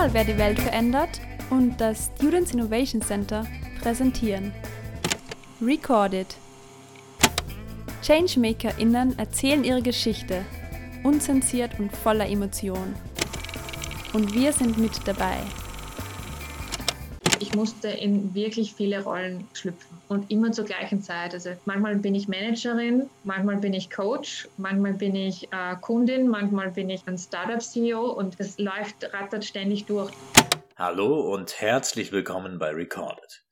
mal, wer die Welt verändert und das Students Innovation Center präsentieren. Recorded. ChangemakerInnen erzählen ihre Geschichte, unzensiert und voller Emotion. Und wir sind mit dabei. Ich musste in wirklich viele Rollen schlüpfen und immer zur gleichen Zeit. Also manchmal bin ich Managerin, manchmal bin ich Coach, manchmal bin ich äh, Kundin, manchmal bin ich ein Startup-CEO und es läuft, rattert ständig durch. Hallo und herzlich willkommen bei Recorded.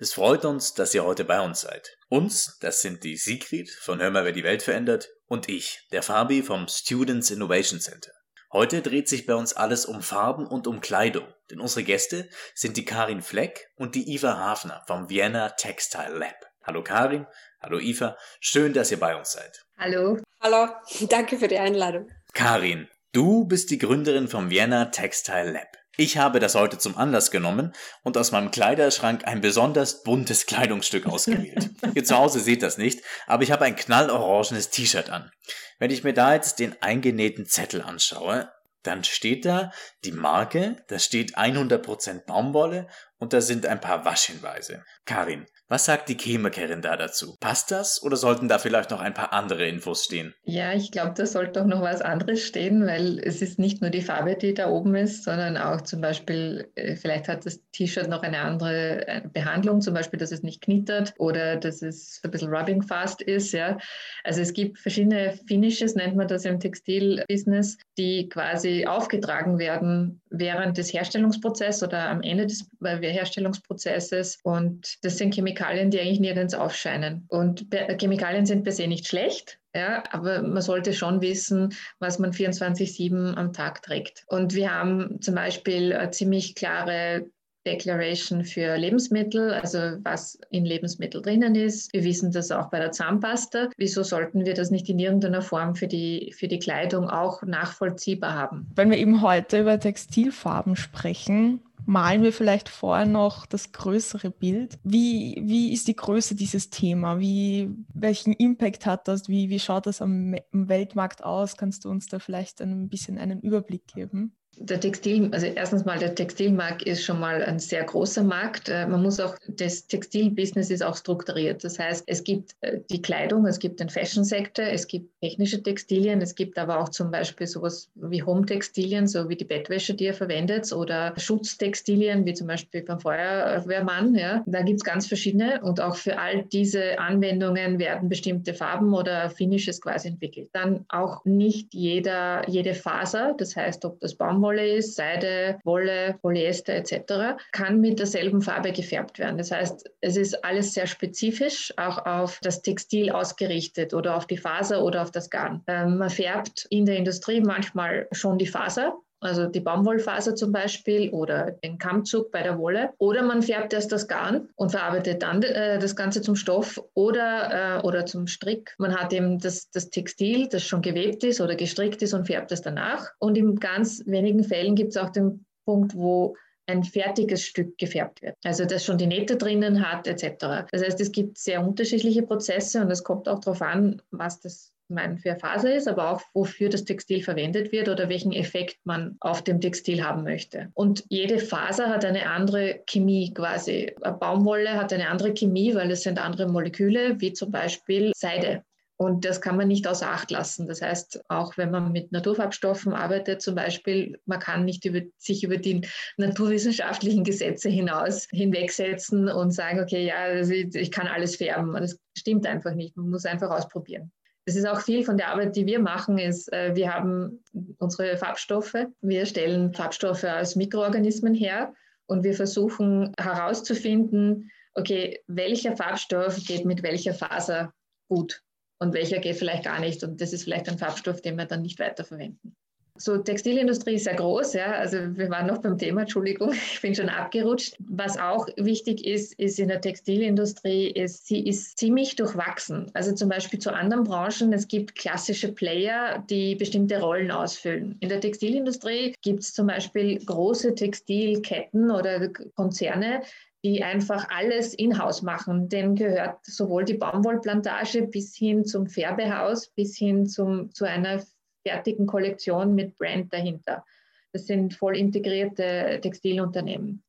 Es freut uns, dass ihr heute bei uns seid. Uns, das sind die Sigrid von Hör mal, wer die Welt verändert und ich, der Fabi vom Students Innovation Center. Heute dreht sich bei uns alles um Farben und um Kleidung, denn unsere Gäste sind die Karin Fleck und die Iva Hafner vom Vienna Textile Lab. Hallo Karin, hallo Iva, schön, dass ihr bei uns seid. Hallo. Hallo, danke für die Einladung. Karin, du bist die Gründerin vom Vienna Textile Lab. Ich habe das heute zum Anlass genommen und aus meinem Kleiderschrank ein besonders buntes Kleidungsstück ausgewählt. Ihr zu Hause seht das nicht, aber ich habe ein knallorangenes T-Shirt an. Wenn ich mir da jetzt den eingenähten Zettel anschaue, dann steht da die Marke, da steht 100% Baumwolle und da sind ein paar Waschhinweise. Karin, was sagt die Chemikerin da dazu? Passt das oder sollten da vielleicht noch ein paar andere Infos stehen? Ja, ich glaube, da sollte auch noch was anderes stehen, weil es ist nicht nur die Farbe, die da oben ist, sondern auch zum Beispiel, äh, vielleicht hat das T-Shirt noch eine andere äh, Behandlung, zum Beispiel, dass es nicht knittert oder dass es ein bisschen rubbing fast ist. Ja. Also es gibt verschiedene Finishes, nennt man das im Textilbusiness, die quasi aufgetragen werden während des Herstellungsprozesses oder am Ende des Herstellungsprozesses. Und das sind Chemikalien, die eigentlich nirgends aufscheinen. Und Chemikalien sind per se nicht schlecht, ja, aber man sollte schon wissen, was man 24-7 am Tag trägt. Und wir haben zum Beispiel ziemlich klare Declaration für Lebensmittel, also was in Lebensmitteln drinnen ist. Wir wissen das auch bei der Zahnpasta. Wieso sollten wir das nicht in irgendeiner Form für die, für die Kleidung auch nachvollziehbar haben? Wenn wir eben heute über Textilfarben sprechen, malen wir vielleicht vorher noch das größere Bild. Wie, wie ist die Größe dieses Thema? Wie, welchen Impact hat das? Wie, wie schaut das am, am Weltmarkt aus? Kannst du uns da vielleicht ein bisschen einen Überblick geben? Der Textil, also erstens mal der Textilmarkt ist schon mal ein sehr großer Markt. Äh, man muss auch, das Textilbusiness ist auch strukturiert. Das heißt, es gibt äh, die Kleidung, es gibt den Fashion-Sektor, es gibt technische Textilien, es gibt aber auch zum Beispiel sowas wie Home-Textilien, so wie die Bettwäsche, die ihr verwendet, oder Schutztextilien, wie zum Beispiel beim Feuerwehrmann. Ja. Da gibt es ganz verschiedene und auch für all diese Anwendungen werden bestimmte Farben oder Finishes quasi entwickelt. Dann auch nicht jeder, jede Faser, das heißt, ob das Baumwolle Baumwolle ist, Seide, Wolle, Polyester etc., kann mit derselben Farbe gefärbt werden. Das heißt, es ist alles sehr spezifisch, auch auf das Textil ausgerichtet oder auf die Faser oder auf das Garn. Ähm, man färbt in der Industrie manchmal schon die Faser, also die Baumwollfaser zum Beispiel oder den Kammzug bei der Wolle. Oder man färbt erst das Garn und verarbeitet dann äh, das Ganze zum Stoff oder, äh, oder zum Strick. Man hat eben das, das Textil, das schon gewebt ist oder gestrickt ist und färbt es danach. Und in ganz wenigen Fällen gibt es auch den Punkt, wo ein fertiges Stück gefärbt wird. Also das schon die Nähte drinnen hat etc. Das heißt, es gibt sehr unterschiedliche Prozesse und es kommt auch darauf an, was das meine, für Faser ist, aber auch wofür das Textil verwendet wird oder welchen Effekt man auf dem Textil haben möchte. Und jede Faser hat eine andere Chemie quasi. Baumwolle hat eine andere Chemie, weil es sind andere Moleküle, wie zum Beispiel Seide. Und das kann man nicht außer Acht lassen. Das heißt, auch wenn man mit Naturfarbstoffen arbeitet, zum Beispiel, man kann nicht über, sich über die naturwissenschaftlichen Gesetze hinaus hinwegsetzen und sagen, okay, ja, ich kann alles färben. Das stimmt einfach nicht. Man muss einfach ausprobieren. Das ist auch viel von der Arbeit, die wir machen, ist, äh, wir haben unsere Farbstoffe. Wir stellen Farbstoffe aus Mikroorganismen her und wir versuchen herauszufinden, okay, welcher Farbstoff geht mit welcher Faser gut und welcher geht vielleicht gar nicht. Und das ist vielleicht ein Farbstoff, den wir dann nicht weiterverwenden. So, Textilindustrie ist sehr groß, ja. Also wir waren noch beim Thema, Entschuldigung, ich bin schon abgerutscht. Was auch wichtig ist, ist in der Textilindustrie, ist, sie ist ziemlich durchwachsen. Also zum Beispiel zu anderen Branchen, es gibt klassische Player, die bestimmte Rollen ausfüllen. In der Textilindustrie gibt es zum Beispiel große Textilketten oder Konzerne, die einfach alles in-house machen. Denen gehört sowohl die Baumwollplantage bis hin zum Färbehaus, bis hin zum, zu einer fertigen Kollektion mit Brand dahinter. Das sind voll integrierte Textilunternehmen.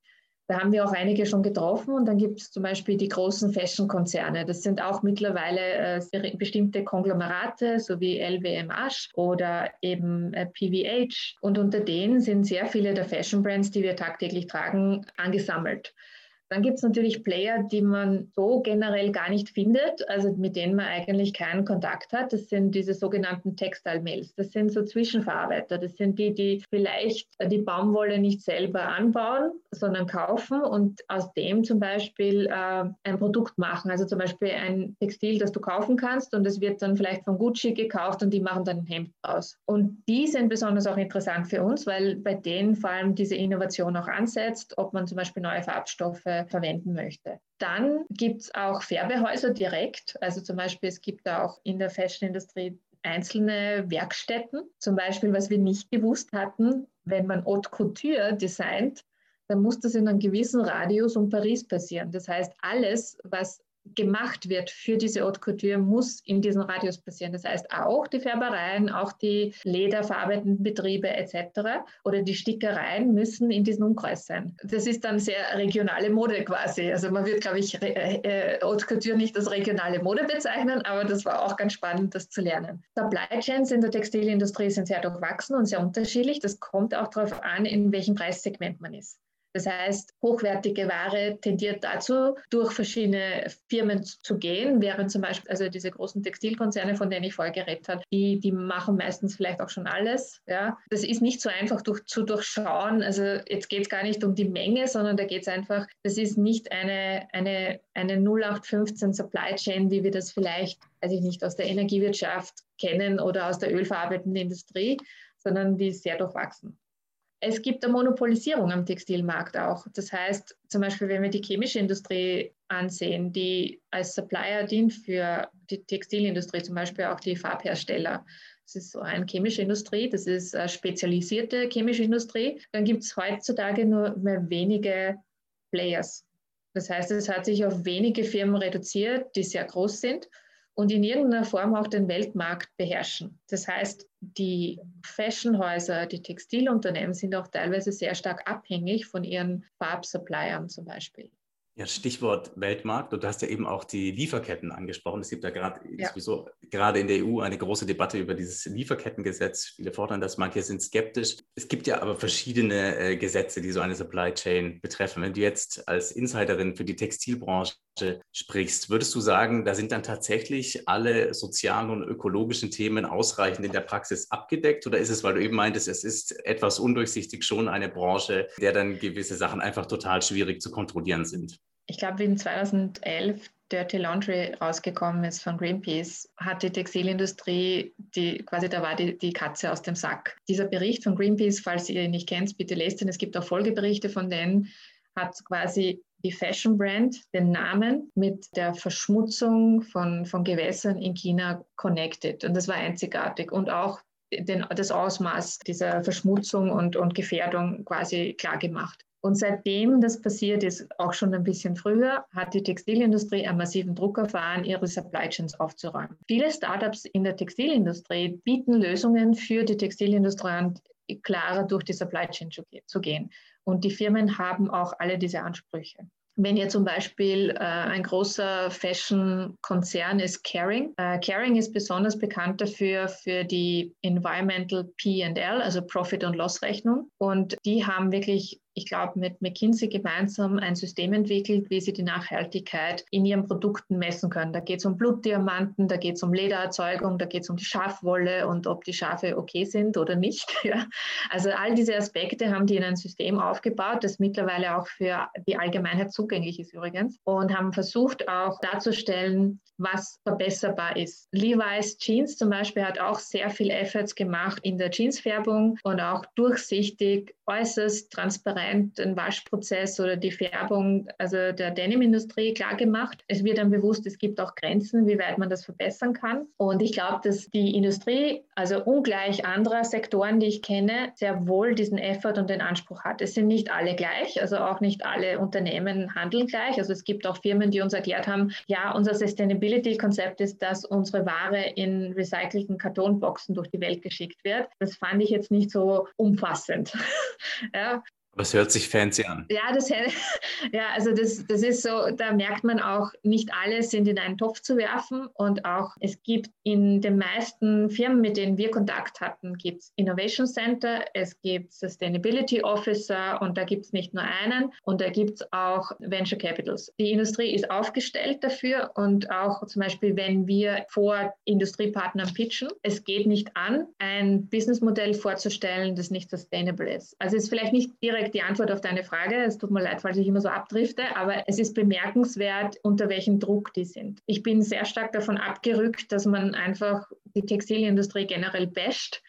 Da haben wir auch einige schon getroffen und dann gibt es zum Beispiel die großen Fashion-Konzerne. Das sind auch mittlerweile äh, bestimmte Konglomerate, so wie LWMH oder eben äh, PVH. Und unter denen sind sehr viele der Fashion-Brands, die wir tagtäglich tragen, angesammelt. Dann gibt es natürlich Player, die man so generell gar nicht findet, also mit denen man eigentlich keinen Kontakt hat. Das sind diese sogenannten Textile Mills. Das sind so Zwischenverarbeiter. Das sind die, die vielleicht die Baumwolle nicht selber anbauen, sondern kaufen und aus dem zum Beispiel äh, ein Produkt machen. Also zum Beispiel ein Textil, das du kaufen kannst und es wird dann vielleicht von Gucci gekauft und die machen dann ein Hemd aus. Und die sind besonders auch interessant für uns, weil bei denen vor allem diese Innovation auch ansetzt, ob man zum Beispiel neue Farbstoffe verwenden möchte. Dann gibt es auch Färbehäuser direkt. Also zum Beispiel, es gibt auch in der Fashion-Industrie einzelne Werkstätten. Zum Beispiel, was wir nicht gewusst hatten, wenn man Haute Couture designt, dann muss das in einem gewissen Radius um Paris passieren. Das heißt, alles, was gemacht wird für diese Haute Couture, muss in diesem Radius passieren. Das heißt, auch die Färbereien, auch die lederverarbeitenden Betriebe etc. oder die Stickereien müssen in diesem Umkreis sein. Das ist dann sehr regionale Mode quasi. Also man wird, glaube ich, äh, äh, Haute Couture nicht als regionale Mode bezeichnen, aber das war auch ganz spannend, das zu lernen. Supply Chains in der Textilindustrie sind sehr durchwachsen und sehr unterschiedlich. Das kommt auch darauf an, in welchem Preissegment man ist. Das heißt, hochwertige Ware tendiert dazu, durch verschiedene Firmen zu gehen, während zum Beispiel also diese großen Textilkonzerne, von denen ich vorher geredet habe, die, die machen meistens vielleicht auch schon alles. Ja. Das ist nicht so einfach durch, zu durchschauen. Also jetzt geht es gar nicht um die Menge, sondern da geht es einfach, das ist nicht eine, eine, eine 0815 Supply Chain, wie wir das vielleicht, weiß ich nicht, aus der Energiewirtschaft kennen oder aus der ölverarbeitenden Industrie, sondern die ist sehr durchwachsen. Es gibt eine Monopolisierung am Textilmarkt auch. Das heißt, zum Beispiel, wenn wir die chemische Industrie ansehen, die als Supplier dient für die Textilindustrie, zum Beispiel auch die Farbhersteller. Das ist so eine chemische Industrie, das ist eine spezialisierte chemische Industrie. Dann gibt es heutzutage nur mehr wenige Players. Das heißt, es hat sich auf wenige Firmen reduziert, die sehr groß sind und in irgendeiner Form auch den Weltmarkt beherrschen. Das heißt, die Fashionhäuser, die Textilunternehmen sind auch teilweise sehr stark abhängig von ihren Farbsuppliern zum Beispiel. Ja, Stichwort Weltmarkt. Und du hast ja eben auch die Lieferketten angesprochen. Es gibt ja gerade ja. sowieso gerade in der EU eine große Debatte über dieses Lieferkettengesetz. Viele fordern das, manche sind skeptisch. Es gibt ja aber verschiedene äh, Gesetze, die so eine Supply Chain betreffen. Wenn du jetzt als Insiderin für die Textilbranche sprichst, würdest du sagen, da sind dann tatsächlich alle sozialen und ökologischen Themen ausreichend in der Praxis abgedeckt? Oder ist es, weil du eben meintest, es ist etwas undurchsichtig schon eine Branche, der dann gewisse Sachen einfach total schwierig zu kontrollieren sind? Ich glaube, wie 2011 Dirty Laundry rausgekommen ist von Greenpeace, hat die Textilindustrie, die quasi da war die, die Katze aus dem Sack. Dieser Bericht von Greenpeace, falls ihr ihn nicht kennt, bitte lest ihn. Es gibt auch Folgeberichte von denen, hat quasi die Fashion Brand den Namen mit der Verschmutzung von, von Gewässern in China connected. Und das war einzigartig. Und auch den, das Ausmaß dieser Verschmutzung und, und Gefährdung quasi klar gemacht. Und seitdem das passiert ist, auch schon ein bisschen früher, hat die Textilindustrie einen massiven Druck erfahren, ihre Supply Chains aufzuräumen. Viele Startups in der Textilindustrie bieten Lösungen für die Textilindustrie an, klarer durch die Supply Chain zu gehen. Und die Firmen haben auch alle diese Ansprüche. Wenn ihr zum Beispiel äh, ein großer Fashion-Konzern ist Caring. Äh, Caring ist besonders bekannt dafür für die Environmental P&L, also Profit- und Loss-Rechnung. Und die haben wirklich ich glaube, mit McKinsey gemeinsam ein System entwickelt, wie sie die Nachhaltigkeit in ihren Produkten messen können. Da geht es um Blutdiamanten, da geht es um Ledererzeugung, da geht es um die Schafwolle und ob die Schafe okay sind oder nicht. Ja. Also all diese Aspekte haben die in ein System aufgebaut, das mittlerweile auch für die Allgemeinheit zugänglich ist übrigens und haben versucht auch darzustellen, was verbesserbar ist. Levi's Jeans zum Beispiel hat auch sehr viel Efforts gemacht in der Jeansfärbung und auch durchsichtig, äußerst transparent allein den Waschprozess oder die Färbung also der Denim-Industrie klar gemacht. Es wird dann bewusst, es gibt auch Grenzen, wie weit man das verbessern kann. Und ich glaube, dass die Industrie, also ungleich anderer Sektoren, die ich kenne, sehr wohl diesen Effort und den Anspruch hat. Es sind nicht alle gleich, also auch nicht alle Unternehmen handeln gleich. Also es gibt auch Firmen, die uns erklärt haben, ja, unser Sustainability-Konzept ist, dass unsere Ware in recycelten Kartonboxen durch die Welt geschickt wird. Das fand ich jetzt nicht so umfassend. ja, das hört sich fancy an. Ja, das, ja also das, das ist so, da merkt man auch, nicht alle sind in einen Topf zu werfen und auch es gibt in den meisten Firmen, mit denen wir Kontakt hatten, gibt es Innovation Center, es gibt Sustainability Officer und da gibt es nicht nur einen und da gibt es auch Venture Capitals. Die Industrie ist aufgestellt dafür und auch zum Beispiel, wenn wir vor Industriepartnern pitchen, es geht nicht an, ein Businessmodell vorzustellen, das nicht sustainable ist. Also es ist vielleicht nicht direkt direkt die Antwort auf deine Frage. Es tut mir leid, falls ich immer so abdrifte, aber es ist bemerkenswert, unter welchem Druck die sind. Ich bin sehr stark davon abgerückt, dass man einfach die Textilindustrie generell basht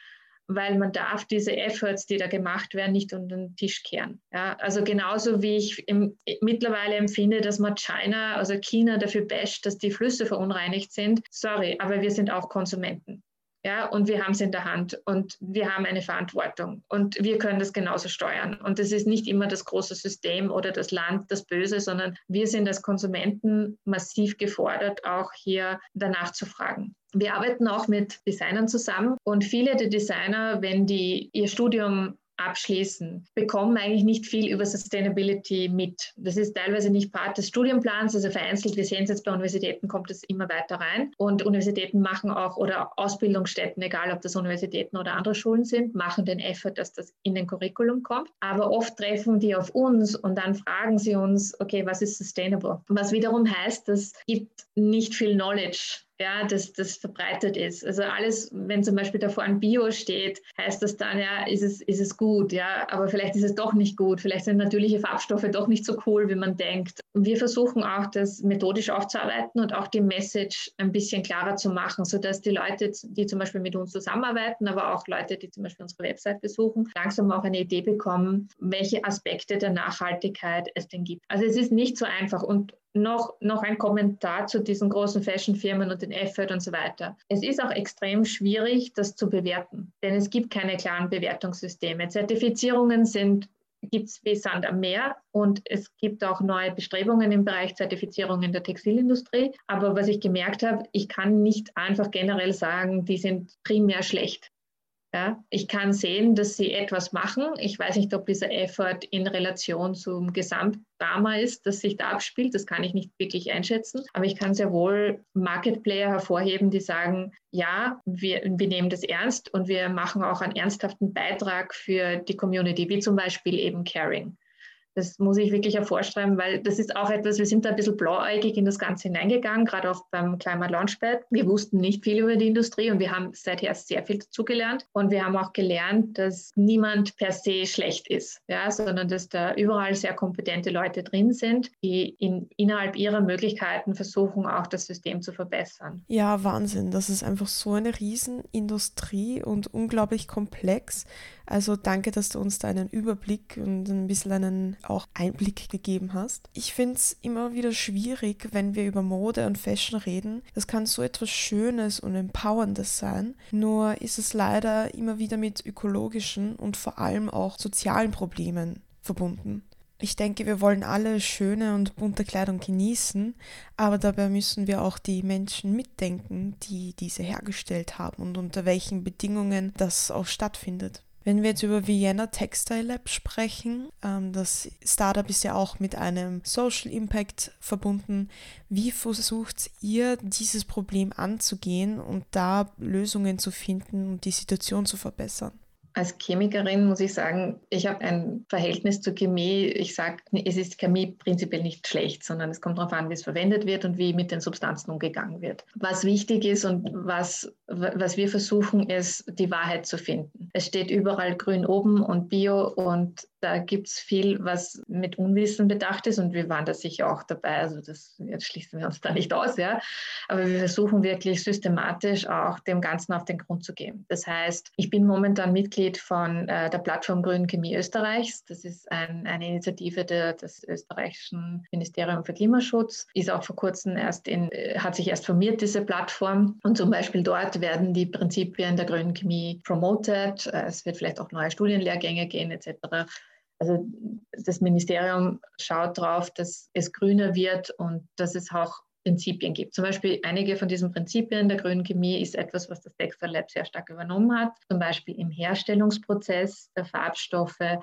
weil man darf diese Efforts, die da gemacht werden, nicht unter den Tisch kehren. Ja, also genauso wie ich im, mittlerweile empfinde, dass man China, also China dafür basht, dass die Flüsse verunreinigt sind. Sorry, aber wir sind auch Konsumenten. Ja, und wir haben es in der Hand und wir haben eine Verantwortung und wir können das genauso steuern. Und es ist nicht immer das große System oder das Land das Böse, sondern wir sind als Konsumenten massiv gefordert, auch hier danach zu fragen. Wir arbeiten auch mit Designern zusammen und viele der Designer, wenn die ihr Studium abschließen, bekommen eigentlich nicht viel über Sustainability mit. Das ist teilweise nicht Part des Studienplans, also vereinzelt, wir sehen es jetzt bei Universitäten, kommt es immer weiter rein. Und Universitäten machen auch, oder Ausbildungsstätten, egal ob das Universitäten oder andere Schulen sind, machen den Effort, dass das in den Curriculum kommt. Aber oft treffen die auf uns und dann fragen sie uns, okay, was ist sustainable? Was wiederum heißt, es gibt nicht viel Knowledge ja, das, das verbreitet ist. Also alles, wenn zum Beispiel davor ein Bio steht, heißt das dann, ja, ist es, ist es gut, ja, aber vielleicht ist es doch nicht gut. Vielleicht sind natürliche Farbstoffe doch nicht so cool, wie man denkt. Wir versuchen auch, das methodisch aufzuarbeiten und auch die Message ein bisschen klarer zu machen, sodass die Leute, die zum Beispiel mit uns zusammenarbeiten, aber auch Leute, die zum Beispiel unsere Website besuchen, langsam auch eine Idee bekommen, welche Aspekte der Nachhaltigkeit es denn gibt. Also es ist nicht so einfach und noch, noch ein Kommentar zu diesen großen Fashion-Firmen und den Effort und so weiter. Es ist auch extrem schwierig, das zu bewerten, denn es gibt keine klaren Bewertungssysteme. Zertifizierungen sind gibt es wie Sand am Meer und es gibt auch neue Bestrebungen im Bereich Zertifizierung in der Textilindustrie. Aber was ich gemerkt habe, ich kann nicht einfach generell sagen, die sind primär schlecht. Ja, ich kann sehen, dass sie etwas machen. Ich weiß nicht, ob dieser Effort in Relation zum Gesamtdrama ist, das sich da abspielt. Das kann ich nicht wirklich einschätzen. Aber ich kann sehr wohl Market Player hervorheben, die sagen, ja, wir, wir nehmen das ernst und wir machen auch einen ernsthaften Beitrag für die Community, wie zum Beispiel eben Caring. Das muss ich wirklich hervorstreiben, weil das ist auch etwas, wir sind da ein bisschen blauäugig in das Ganze hineingegangen, gerade auch beim Climate Launchpad. Wir wussten nicht viel über die Industrie und wir haben seither sehr viel dazugelernt. Und wir haben auch gelernt, dass niemand per se schlecht ist, ja, sondern dass da überall sehr kompetente Leute drin sind, die in, innerhalb ihrer Möglichkeiten versuchen, auch das System zu verbessern. Ja, Wahnsinn. Das ist einfach so eine Riesenindustrie und unglaublich komplex. Also danke, dass du uns da einen Überblick und ein bisschen einen auch Einblick gegeben hast. Ich finde es immer wieder schwierig, wenn wir über Mode und Fashion reden. Das kann so etwas Schönes und Empowerndes sein. Nur ist es leider immer wieder mit ökologischen und vor allem auch sozialen Problemen verbunden. Ich denke, wir wollen alle schöne und bunte Kleidung genießen, aber dabei müssen wir auch die Menschen mitdenken, die diese hergestellt haben und unter welchen Bedingungen das auch stattfindet. Wenn wir jetzt über Vienna Textile Lab sprechen, ähm, das Startup ist ja auch mit einem Social Impact verbunden. Wie versucht ihr dieses Problem anzugehen und da Lösungen zu finden und die Situation zu verbessern? Als Chemikerin muss ich sagen, ich habe ein Verhältnis zur Chemie. Ich sage, es ist Chemie prinzipiell nicht schlecht, sondern es kommt darauf an, wie es verwendet wird und wie mit den Substanzen umgegangen wird. Was wichtig ist und was, was wir versuchen, ist, die Wahrheit zu finden. Es steht überall grün oben und bio und Da gibt es viel, was mit Unwissen bedacht ist und wir waren da sicher auch dabei. Also das jetzt schließen wir uns da nicht aus, ja. Aber wir versuchen wirklich systematisch auch dem Ganzen auf den Grund zu gehen. Das heißt, ich bin momentan Mitglied von äh, der Plattform Grünen Chemie Österreichs. Das ist ein, eine Initiative der, des österreichischen Ministeriums für Klimaschutz. Ist auch vor kurzem erst in, äh, hat sich erst formiert, diese Plattform. Und zum Beispiel dort werden die Prinzipien der grünen Chemie promoted. Äh, es wird vielleicht auch neue Studienlehrgänge gehen etc. Also das Ministerium schaut darauf, dass es grüner wird und dass es auch Prinzipien gibt. Zum Beispiel einige von diesen Prinzipien der grünen Chemie ist etwas, was das Textile Lab sehr stark übernommen hat. Zum Beispiel im Herstellungsprozess der Farbstoffe,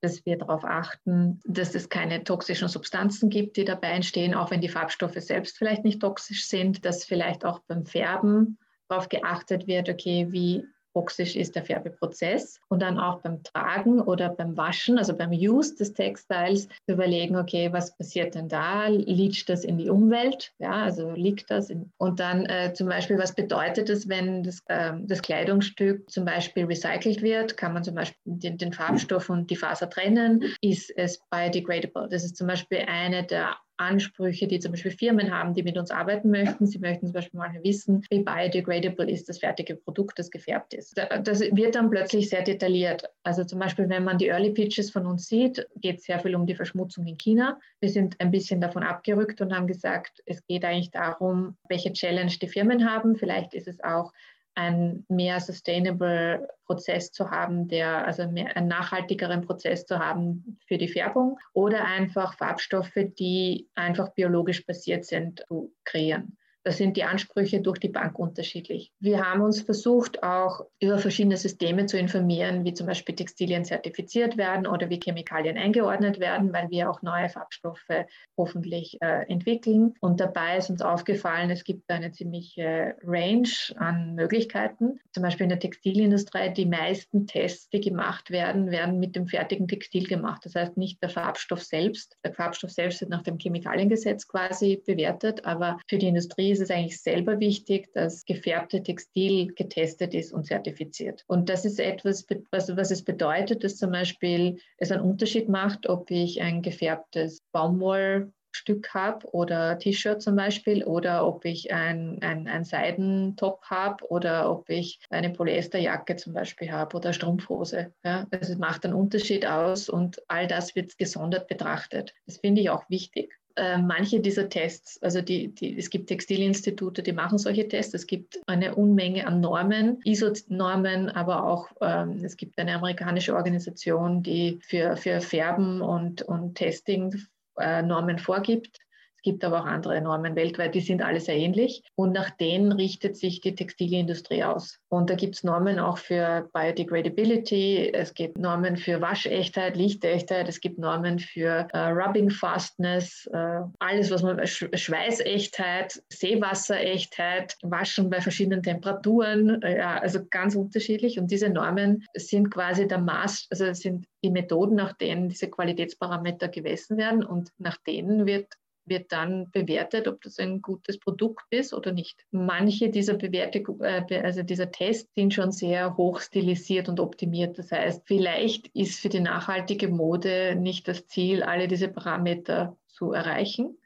dass wir darauf achten, dass es keine toxischen Substanzen gibt, die dabei entstehen, auch wenn die Farbstoffe selbst vielleicht nicht toxisch sind, dass vielleicht auch beim Färben darauf geachtet wird, okay, wie toxisch ist der Färbeprozess und dann auch beim Tragen oder beim Waschen, also beim Use des Textiles, zu überlegen, okay, was passiert denn da? Liegt das in die Umwelt? Ja, also liegt das in, und dann äh, zum Beispiel, was bedeutet es, wenn das, äh, das Kleidungsstück zum Beispiel recycelt wird? Kann man zum Beispiel den, den Farbstoff und die Faser trennen? Ist es biodegradable? Das ist zum Beispiel eine der Ansprüche, die zum Beispiel Firmen haben, die mit uns arbeiten möchten. Sie möchten zum Beispiel mal wissen, wie biodegradable ist das fertige Produkt, das gefärbt ist. Das wird dann plötzlich sehr detailliert. Also zum Beispiel, wenn man die Early Pitches von uns sieht, geht es sehr viel um die Verschmutzung in China. Wir sind ein bisschen davon abgerückt und haben gesagt, es geht eigentlich darum, welche Challenge die Firmen haben. Vielleicht ist es auch ein mehr sustainable Prozess zu haben, der also mehr, einen nachhaltigeren Prozess zu haben für die Färbung oder einfach Farbstoffe, die einfach biologisch basiert sind, zu kreieren. Da sind die Ansprüche durch die Bank unterschiedlich. Wir haben uns versucht, auch über verschiedene Systeme zu informieren, wie zum Beispiel Textilien zertifiziert werden oder wie Chemikalien eingeordnet werden, weil wir auch neue Farbstoffe hoffentlich äh, entwickeln. Und dabei ist uns aufgefallen, es gibt eine ziemliche Range an Möglichkeiten. Zum Beispiel in der Textilindustrie, die meisten Tests, die gemacht werden, werden mit dem fertigen Textil gemacht. Das heißt nicht der Farbstoff selbst. Der Farbstoff selbst wird nach dem Chemikaliengesetz quasi bewertet, aber für die Industrie es eigentlich selber wichtig, dass gefärbte Textil getestet ist und zertifiziert. Und das ist etwas, was, was es bedeutet, dass zum Beispiel es einen Unterschied macht, ob ich ein gefärbtes Baumwoll Stück habe oder T-Shirt zum Beispiel oder ob ich ein, ein, ein Seidentop habe oder ob ich eine Polyesterjacke zum Beispiel habe oder Strumpfhose. Ja, also es macht einen Unterschied aus und all das wird gesondert betrachtet. Das finde ich auch wichtig. Äh, manche dieser Tests, also die, die, es gibt Textilinstitute, die machen solche Tests. Es gibt eine Unmenge an Normen, ISO-Normen, aber auch ähm, es gibt eine amerikanische Organisation, die für, für Färben und, und Testing äh, Normen vorgibt. Es gibt aber auch andere Normen weltweit, die sind alle sehr ähnlich. Und nach denen richtet sich die Textilindustrie aus. Und da gibt es Normen auch für Biodegradability, es gibt Normen für Waschechtheit, Lichtechtheit, es gibt Normen für äh, Rubbing Fastness, äh, alles, was man, Sch Schweißechtheit, Seewasserechtheit, Waschen bei verschiedenen Temperaturen, äh, ja, also ganz unterschiedlich. Und diese Normen sind quasi der Maß, also sind die Methoden, nach denen diese Qualitätsparameter gemessen werden und nach denen wird wird dann bewertet, ob das ein gutes Produkt ist oder nicht. Manche dieser Bewertung, äh, also dieser Tests sind schon sehr hoch stilisiert und optimiert. Das heißt, vielleicht ist für die nachhaltige Mode nicht das Ziel, alle diese Parameter zu erreichen,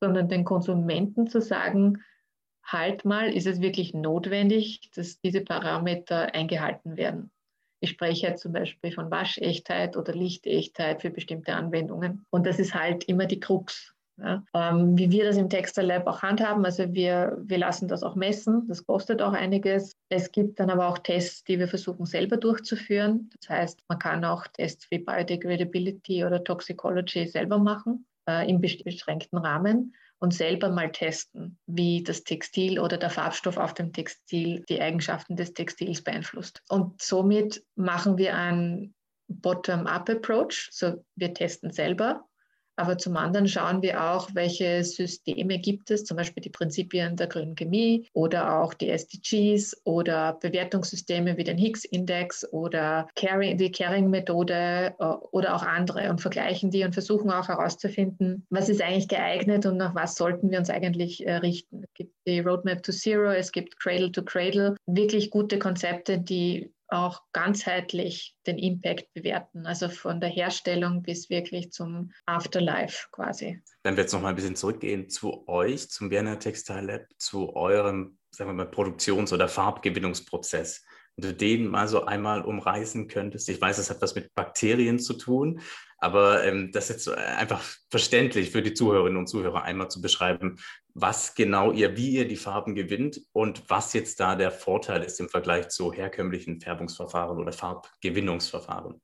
sondern den Konsumenten zu sagen, halt mal, ist es wirklich notwendig, dass diese Parameter eingehalten werden. Ich spreche jetzt zum Beispiel von Waschechtheit oder Lichtechtheit für bestimmte Anwendungen. Und das ist halt immer die Krux. Ja, ähm, wie wir das im Textile Lab auch handhaben, also wir, wir lassen das auch messen, das kostet auch einiges. Es gibt dann aber auch Tests, die wir versuchen selber durchzuführen. Das heißt, man kann auch Tests wie Biodegradability oder Toxicology selber machen, äh, im beschränkten Rahmen und selber mal testen, wie das Textil oder der Farbstoff auf dem Textil die Eigenschaften des Textils beeinflusst. Und somit machen wir einen Bottom-up-Approach. So, wir testen selber aber zum anderen schauen wir auch, welche Systeme gibt es, zum Beispiel die Prinzipien der grünen Chemie oder auch die SDGs oder Bewertungssysteme wie den Higgs-Index oder die Caring-Methode äh, oder auch andere und vergleichen die und versuchen auch herauszufinden, was ist eigentlich geeignet und nach was sollten wir uns eigentlich äh, richten. Es gibt die Roadmap to Zero, es gibt Cradle to Cradle, wirklich gute Konzepte, die auch ganzheitlich den Impact bewerten, also von der Herstellung bis wirklich zum Afterlife quasi. Wenn wir jetzt noch mal ein bisschen zurückgehen zu euch, zum Vienna Textile Lab, zu eurem, sagen wir mal, Produktions- oder Farbgewinnungsprozess. Wenn du den mal so einmal umreißen könntest. Ich weiß, es hat was mit Bakterien zu tun, aber ähm, das ist jetzt einfach verständlich für die Zuhörerinnen und Zuhörer einmal zu beschreiben, was genau ihr, wie ihr die Farben gewinnt und was jetzt da der Vorteil ist im Vergleich zu herkömmlichen Färbungsverfahren oder Farbgewinnungsverfahren.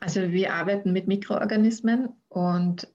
Also wir arbeiten mit Mikroorganismen und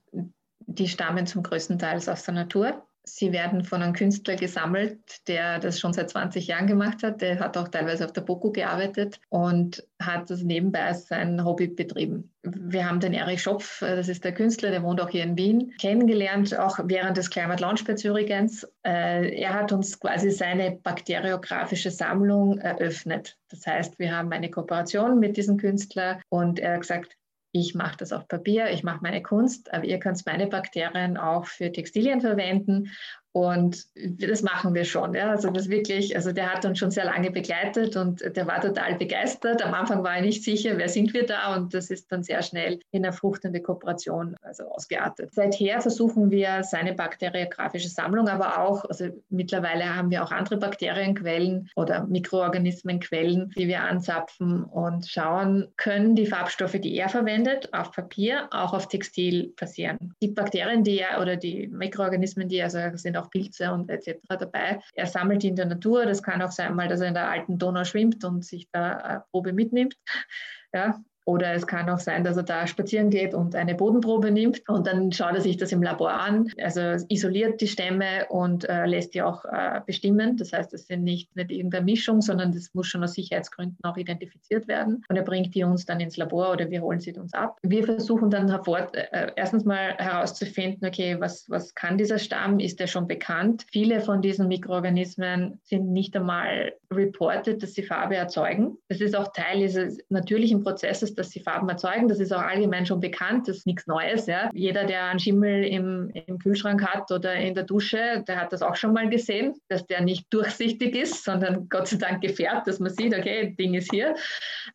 die stammen zum größten Teil aus der Natur. Sie werden von einem Künstler gesammelt, der das schon seit 20 Jahren gemacht hat. Der hat auch teilweise auf der BOKU gearbeitet und hat das nebenbei als sein Hobby betrieben. Wir haben den Erich Schopf, äh, das ist der Künstler, der wohnt auch hier in Wien, kennengelernt, auch während des Climate Launchpads übrigens. Äh, er hat uns quasi seine bakteriografische Sammlung eröffnet. Das heißt, wir haben eine Kooperation mit diesem Künstler und er hat gesagt, ich mache das auf Papier, ich mache meine Kunst, aber ihr könnt meine Bakterien auch für Textilien verwenden und das machen wir schon. Ja. Also das wirklich, also der hat uns schon sehr lange begleitet und der war total begeistert. Am Anfang war er nicht sicher, wer sind wir da und das ist dann sehr schnell in eine fruchtende Kooperation also ausgeartet. Seither versuchen wir seine bakteriografische Sammlung, aber auch, also mittlerweile haben wir auch andere Bakterienquellen oder Mikroorganismenquellen, die wir anzapfen und schauen, können die Farbstoffe, die er verwendet, auf Papier, auch auf Textil passieren. Die Bakterien, die er oder die Mikroorganismen, die er, also sind auch Pilze und etc. dabei. Er sammelt in der Natur. Das kann auch sein, mal, dass er in der alten Donau schwimmt und sich da eine Probe mitnimmt. Ja, oder es kann auch sein, dass er da spazieren geht und eine Bodenprobe nimmt und dann schaut er sich das im Labor an. Also isoliert die Stämme und äh, lässt die auch äh, bestimmen. Das heißt, es sind nicht, nicht irgendeine Mischung, sondern das muss schon aus Sicherheitsgründen auch identifiziert werden. Und er bringt die uns dann ins Labor oder wir holen sie uns ab. Wir versuchen dann hervor, äh, erstens mal herauszufinden, okay, was, was kann dieser Stamm? Ist der schon bekannt? Viele von diesen Mikroorganismen sind nicht einmal reported, dass sie Farbe erzeugen. Das ist auch Teil dieses natürlichen Prozesses, dass sie Farben erzeugen. Das ist auch allgemein schon bekannt, das ist nichts Neues. Ja. Jeder, der einen Schimmel im, im Kühlschrank hat oder in der Dusche, der hat das auch schon mal gesehen, dass der nicht durchsichtig ist, sondern Gott sei Dank gefärbt, dass man sieht, okay, Ding ist hier.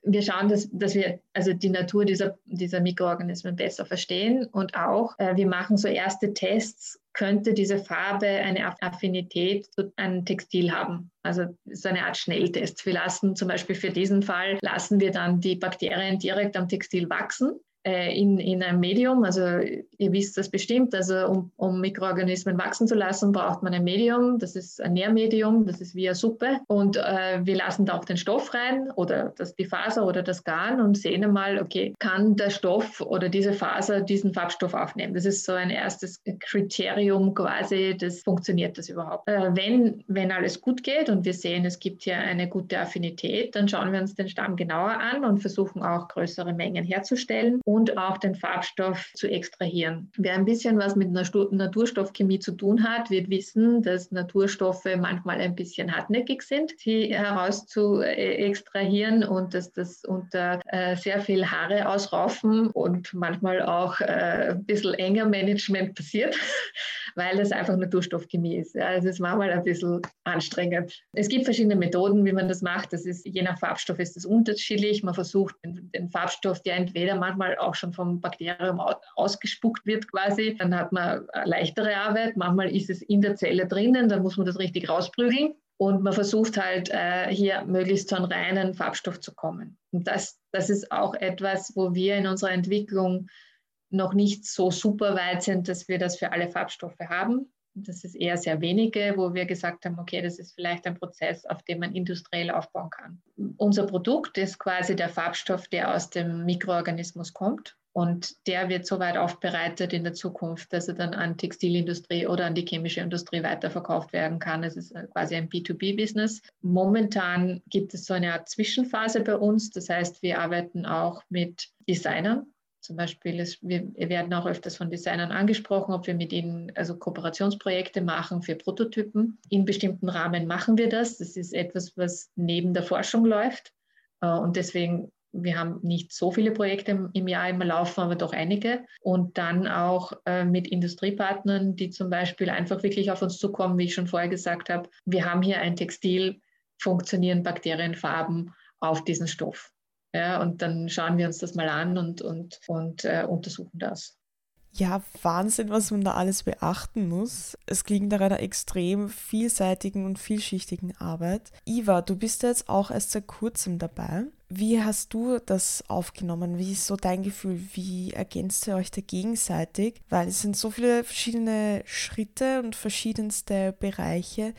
Wir schauen, dass, dass wir also die Natur dieser, dieser Mikroorganismen besser verstehen und auch äh, wir machen so erste Tests könnte diese Farbe eine Affinität zu einem Textil haben. Also so eine Art Schnelltest. Wir lassen zum Beispiel für diesen Fall, lassen wir dann die Bakterien direkt am Textil wachsen äh, in, in einem Medium. Also ihr wisst das bestimmt, also um, um, Mikroorganismen wachsen zu lassen, braucht man ein Medium. Das ist ein Nährmedium, das ist wie eine Suppe. Und äh, wir lassen da auch den Stoff rein oder das, die Faser oder das Garn und sehen einmal, okay, kann der Stoff oder diese Faser diesen Farbstoff aufnehmen. Das ist so ein erstes Kriterium quasi, das funktioniert das überhaupt. Äh, wenn, wenn alles gut geht und wir sehen, es gibt hier eine gute Affinität, dann schauen wir uns den Stamm genauer an und versuchen auch größere Mengen herzustellen auch den Farbstoff zu extrahieren. Wer ein bisschen was mit Naturstoffchemie zu tun hat, wird wissen, dass Naturstoffe manchmal ein bisschen hartnäckig sind, sie heraus zu extrahieren und dass das unter äh, sehr viel Haare ausraufen und manchmal auch äh, ein bisschen enger Management passiert, weil das einfach Naturstoffchemie ist. Ja, es ist manchmal ein bisschen anstrengend. Es gibt verschiedene Methoden, wie man das macht. Das ist, je nach Farbstoff ist das unterschiedlich. Man versucht den, Farbstoff, der entweder manchmal auch schon vom Bakterium ausgespuckt wird quasi. Dann hat man leichtere Arbeit. Manchmal ist es in der Zelle drinnen, dann muss man das richtig rausprügeln. Und man versucht halt äh, hier möglichst zu einem reinen Farbstoff zu kommen. Und das, das ist auch etwas, wo wir in unserer Entwicklung noch nicht so super weit sind, dass wir das für alle Farbstoffe haben. Das ist eher sehr wenige, wo wir gesagt haben, okay, das ist vielleicht ein Prozess, auf dem man industriell aufbauen kann. Unser Produkt ist quasi der Farbstoff, der aus dem Mikroorganismus kommt. Und der wird so weit aufbereitet in der Zukunft, dass er dann an Textilindustrie oder an die chemische Industrie weiterverkauft werden kann. Es ist quasi ein B2B-Business. Momentan gibt es so eine Art Zwischenphase bei uns. Das heißt, wir arbeiten auch mit Designern, zum Beispiel, ist, wir werden auch öfters von Designern angesprochen, ob wir mit ihnen also Kooperationsprojekte machen für Prototypen. In bestimmten Rahmen machen wir das. Das ist etwas, was neben der Forschung läuft. Äh, und deswegen, wir haben nicht so viele Projekte im Jahr immer laufen, aber doch einige. Und dann auch äh, mit Industriepartnern, die zum Beispiel einfach wirklich auf uns zukommen, wie ich schon vorher gesagt habe. Wir haben hier ein Textil, funktionieren Bakterienfarben auf diesen Stoff. Ja, und dann schauen wir uns das mal an und, und, und äh, untersuchen das. Ja, Wahnsinn, was man da alles beachten muss. Es klingt nach einer extrem vielseitigen und vielschichtigen Arbeit. Iva, du bist jetzt auch erst seit kurzem dabei. Wie hast du das aufgenommen? Wie ist so dein Gefühl? Wie ergänzt ihr euch da gegenseitig? Weil es sind so viele verschiedene Schritte und verschiedenste Bereiche.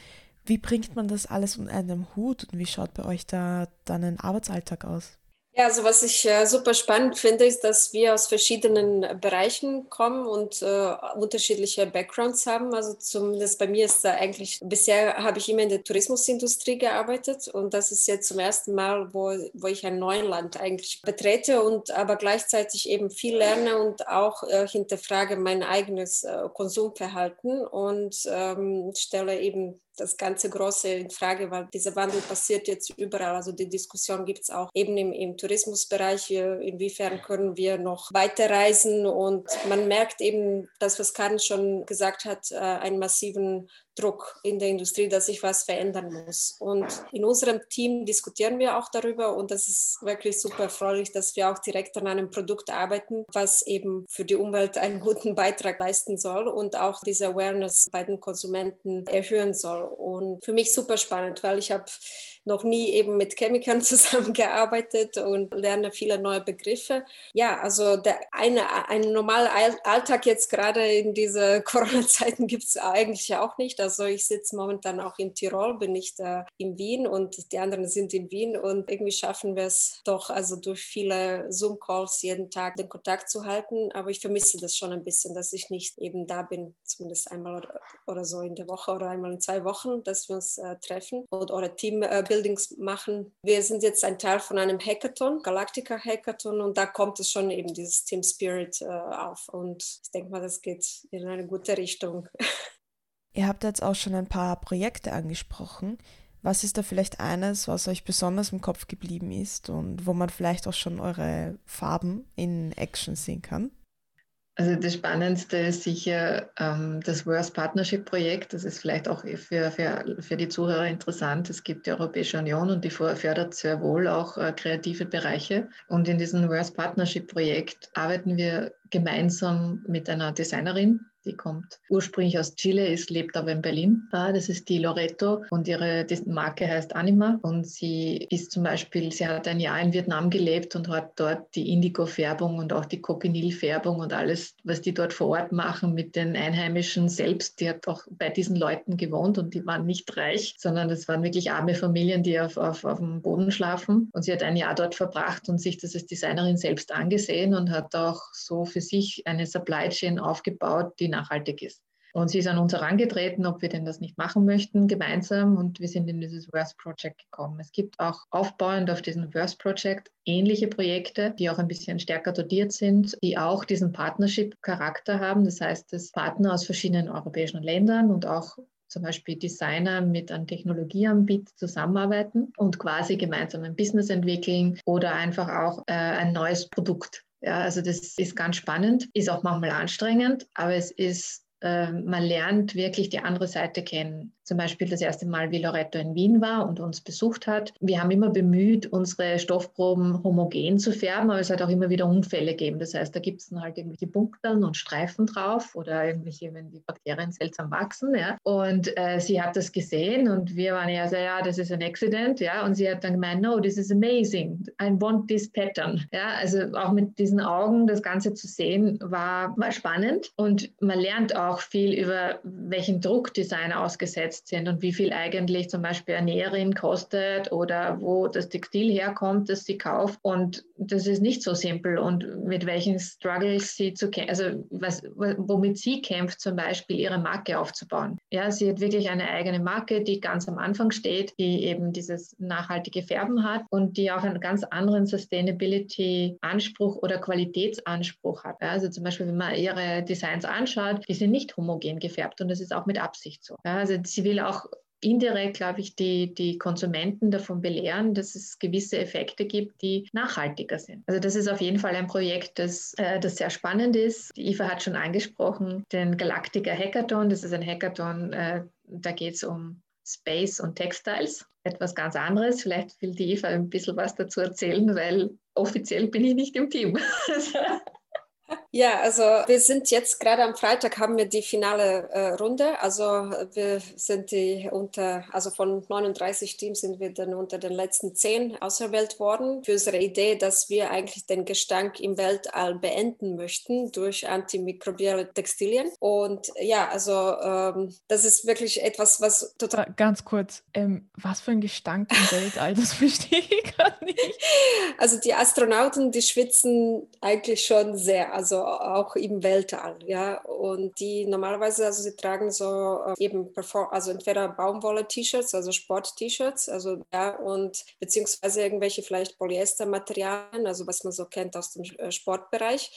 Wie bringt man das alles unter einem Hut und wie schaut bei euch da dann ein Arbeitsalltag aus? Ja, also was ich äh, super spannend finde, ist, dass wir aus verschiedenen Bereichen kommen und äh, unterschiedliche Backgrounds haben. Also zumindest bei mir ist da eigentlich, bisher habe ich immer in der Tourismusindustrie gearbeitet und das ist jetzt zum ersten Mal, wo, wo ich ein neues Land eigentlich betrete und aber gleichzeitig eben viel lerne und auch äh, hinterfrage mein eigenes äh, Konsumverhalten und ähm, stelle eben das ganze Große in Frage, weil dieser Wandel passiert jetzt überall. Also die Diskussion gibt es auch eben im, im Tourismusbereich, inwiefern können wir noch weiterreisen. Und man merkt eben, das, was Karin schon gesagt hat, äh, einen massiven Druck in der Industrie, dass sich was verändern muss. Und in unserem Team diskutieren wir auch darüber und das ist wirklich super erfreulich, dass wir auch direkt an einem Produkt arbeiten, was eben für die Umwelt einen guten Beitrag leisten soll und auch diese Awareness bei den Konsumenten erhöhen soll. Und für mich super spannend, weil ich habe noch nie eben mit Chemikern zusammengearbeitet und lerne viele neue Begriffe. Ja, also der eine, ein normaler Alltag jetzt gerade in diese Corona-Zeiten gibt es eigentlich auch nicht. Also ich sitze momentan auch in Tirol, bin nicht äh, in Wien und die anderen sind in Wien und irgendwie schaffen wir es doch, also durch viele Zoom-Calls jeden Tag den Kontakt zu halten. Aber ich vermisse das schon ein bisschen, dass ich nicht eben da bin, zumindest einmal oder, oder so in der Woche oder einmal in zwei Wochen, dass wir uns äh, treffen und oder Teambuildings äh, machen. Wir sind jetzt ein Teil von einem Hackathon, Galactica Hackathon und da kommt es schon eben dieses Team Spirit äh, auf und ich denke mal, das geht in eine gute Richtung. Ihr habt jetzt auch schon ein paar Projekte angesprochen. Was ist da vielleicht eines, was euch besonders im Kopf geblieben ist und wo man vielleicht auch schon eure Farben in Action sehen kann? Also das Spannendste ist sicher ähm, das Worst Partnership Projekt. Das ist vielleicht auch für, für, für die Zuhörer interessant. Es gibt die Europäische Union und die fördert sehr wohl auch äh, kreative Bereiche. Und in diesem Worst Partnership Projekt arbeiten wir gemeinsam mit einer Designerin, die kommt ursprünglich aus Chile, ist, lebt aber in Berlin. Ah, das ist die Loreto und ihre Marke heißt Anima. Und sie ist zum Beispiel, sie hat ein Jahr in Vietnam gelebt und hat dort die Indigo-Färbung und auch die Cochineal-Färbung und alles, was die dort vor Ort machen mit den Einheimischen selbst. Die hat auch bei diesen Leuten gewohnt und die waren nicht reich, sondern das waren wirklich arme Familien, die auf, auf, auf dem Boden schlafen. Und sie hat ein Jahr dort verbracht und sich das als Designerin selbst angesehen und hat auch so für sich eine Supply Chain aufgebaut, die nachhaltig ist. Und sie ist an uns herangetreten, ob wir denn das nicht machen möchten, gemeinsam. Und wir sind in dieses Verse Project gekommen. Es gibt auch aufbauend auf diesem Verse Project ähnliche Projekte, die auch ein bisschen stärker dotiert sind, die auch diesen Partnership-Charakter haben. Das heißt, dass Partner aus verschiedenen europäischen Ländern und auch zum Beispiel Designer mit einem Technologieanbieter zusammenarbeiten und quasi gemeinsam ein Business entwickeln oder einfach auch äh, ein neues Produkt ja, also das ist ganz spannend, ist auch manchmal anstrengend, aber es ist, äh, man lernt wirklich die andere Seite kennen zum Beispiel das erste Mal, wie Loretto in Wien war und uns besucht hat. Wir haben immer bemüht, unsere Stoffproben homogen zu färben, aber es hat auch immer wieder Unfälle gegeben. Das heißt, da gibt es dann halt irgendwelche Punkteln und Streifen drauf oder irgendwelche, wenn die Bakterien seltsam wachsen. Ja. Und äh, sie hat das gesehen und wir waren ja so, ja, das ist ein Accident. Ja. Und sie hat dann gemeint, no, this is amazing. I want this pattern. Ja. Also auch mit diesen Augen das Ganze zu sehen, war, war spannend. Und man lernt auch viel über welchen Druck Designer ausgesetzt vernetzt sind und wie viel eigentlich zum Beispiel Näherin kostet oder wo das Textil herkommt, das sie kauft. Und das ist nicht so simpel und mit welchen Struggles sie zu kämpfen, also was, womit sie kämpft, zum Beispiel ihre Marke aufzubauen. Ja, sie hat wirklich eine eigene Marke, die ganz am Anfang steht, die eben dieses nachhaltige Färben hat und die auch einen ganz anderen Sustainability-Anspruch oder Qualitätsanspruch hat. Ja, also zum Beispiel, wenn man ihre Designs anschaut, die sind nicht homogen gefärbt und das ist auch mit Absicht so. Ja, also sie will auch indirekt, glaube ich, die, die Konsumenten davon belehren, dass es gewisse Effekte gibt, die nachhaltiger sind. Also das ist auf jeden Fall ein Projekt, das, äh, das sehr spannend ist. Die IFA hat schon angesprochen, den Galactica Hackathon. Das ist ein Hackathon, äh, da geht es um Space und Textiles. etwas ganz anderes. Vielleicht will die Eva ein bisschen was dazu erzählen, weil offiziell bin ich nicht im Team. Ja, also wir sind jetzt gerade am Freitag haben wir die finale äh, Runde. Also wir sind die unter, also von 39 Teams sind wir dann unter den letzten zehn auserwählt worden für unsere Idee, dass wir eigentlich den Gestank im Weltall beenden möchten durch antimikrobielle Textilien. Und ja, also ähm, das ist wirklich etwas, was total. Ganz kurz, ähm, was für ein Gestank im Weltall, das verstehe ich gar nicht. Also die Astronauten, die schwitzen eigentlich schon sehr also auch im Weltall, ja. Und die normalerweise, also sie tragen so äh, eben, also entweder Baumwolle-T-Shirts, also Sport-T-Shirts, also ja, und beziehungsweise irgendwelche vielleicht Polyestermaterialien, also was man so kennt aus dem äh, Sportbereich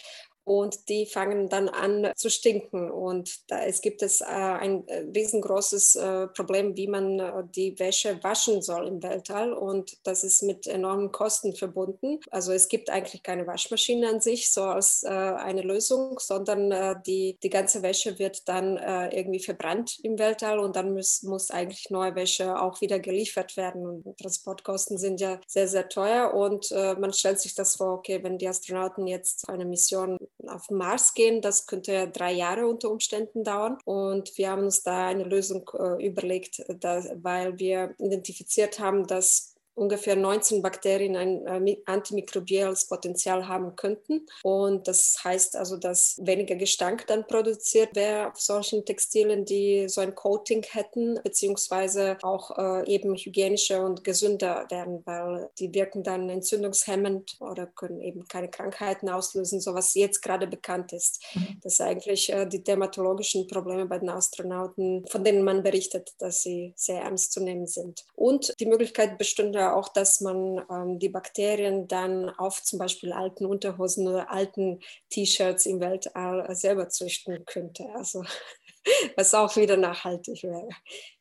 und die fangen dann an zu stinken. Und da es gibt es äh, ein äh, riesengroßes äh, Problem, wie man äh, die Wäsche waschen soll im Weltall. Und das ist mit enormen Kosten verbunden. Also es gibt eigentlich keine Waschmaschine an sich so als äh, eine Lösung, sondern äh, die, die ganze Wäsche wird dann irgendwie verbrannt im Weltall und dann muss, muss eigentlich neue Wäsche auch wieder geliefert werden. Und Transportkosten sind ja sehr, sehr teuer. Und man stellt sich das vor, okay, wenn die Astronauten jetzt eine Mission auf den Mars gehen. Das könnte drei Jahre unter Umständen dauern. Und wir haben uns da eine Lösung äh, überlegt, da, weil wir identifiziert haben, dass ungefähr 19 Bakterien ein äh, antimikrobielles Potenzial haben könnten. Und das heißt also, dass weniger Gestank dann produziert wäre auf solchen Textilien, die so ein Coating hätten, beziehungsweise auch äh, eben hygienischer und gesünder werden, weil die wirken dann entzündungshemmend oder können eben keine Krankheiten auslösen, so was jetzt gerade bekannt ist. Mhm. Dass eigentlich äh, die dermatologischen Probleme bei den Astronauten, von denen man berichtet, dass sie sehr ernst zu nehmen sind. Und die Möglichkeit bestünde auch, dass man ähm, die Bakterien dann auf zum Beispiel alten Unterhosen oder alten T-Shirts im Weltall selber züchten könnte. Also was auch wieder nachhaltig wäre.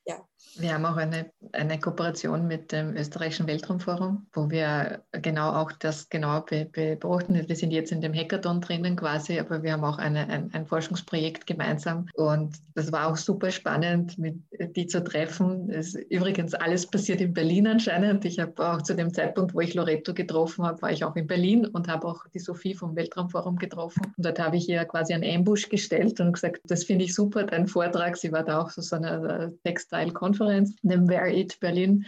Ja. Wir haben auch eine, eine Kooperation mit dem Österreichischen Weltraumforum, wo wir genau auch das genau be, beobachten. Wir sind jetzt in dem Hackathon drinnen quasi, aber wir haben auch eine, ein, ein Forschungsprojekt gemeinsam und das war auch super spannend, mit, die zu treffen. Es übrigens alles passiert in Berlin anscheinend. Ich habe auch zu dem Zeitpunkt, wo ich Loreto getroffen habe, war ich auch in Berlin und habe auch die Sophie vom Weltraumforum getroffen. Und dort habe ich ihr quasi einen Ambush gestellt und gesagt, das finde ich super, dein Vortrag. Sie war da auch so, so einer Textile-Konferenz, dem Wear It Berlin.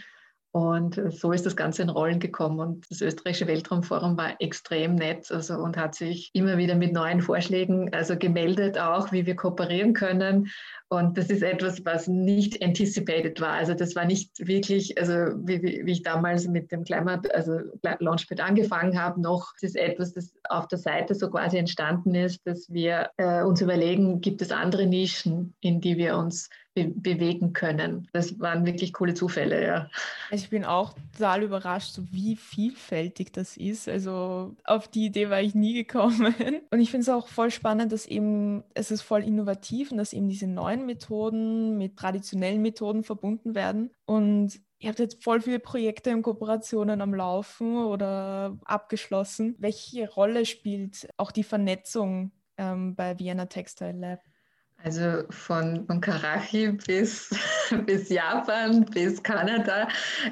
Und so ist das Ganze in Rollen gekommen. Und das österreichische Weltraumforum war extrem nett also, und hat sich immer wieder mit neuen Vorschlägen also gemeldet, auch wie wir kooperieren können. Und das ist etwas, was nicht anticipated war. Also das war nicht wirklich, also wie, wie, wie ich damals mit dem Climate, also Launchpad angefangen habe, noch das ist etwas, das auf der Seite so quasi entstanden ist, dass wir äh, uns überlegen, gibt es andere Nischen, in die wir uns be bewegen können. Das waren wirklich coole Zufälle, ja. Ich bin auch total überrascht, wie vielfältig das ist. Also auf die Idee war ich nie gekommen. Und ich finde es auch voll spannend, dass eben, es ist voll innovativ und dass eben diese neuen Methoden mit traditionellen Methoden verbunden werden. Und Ihr habt jetzt voll viele Projekte und Kooperationen am Laufen oder abgeschlossen. Welche Rolle spielt auch die Vernetzung ähm, bei Vienna Textile Lab? Also von, von Karachi bis, bis Japan, bis Kanada.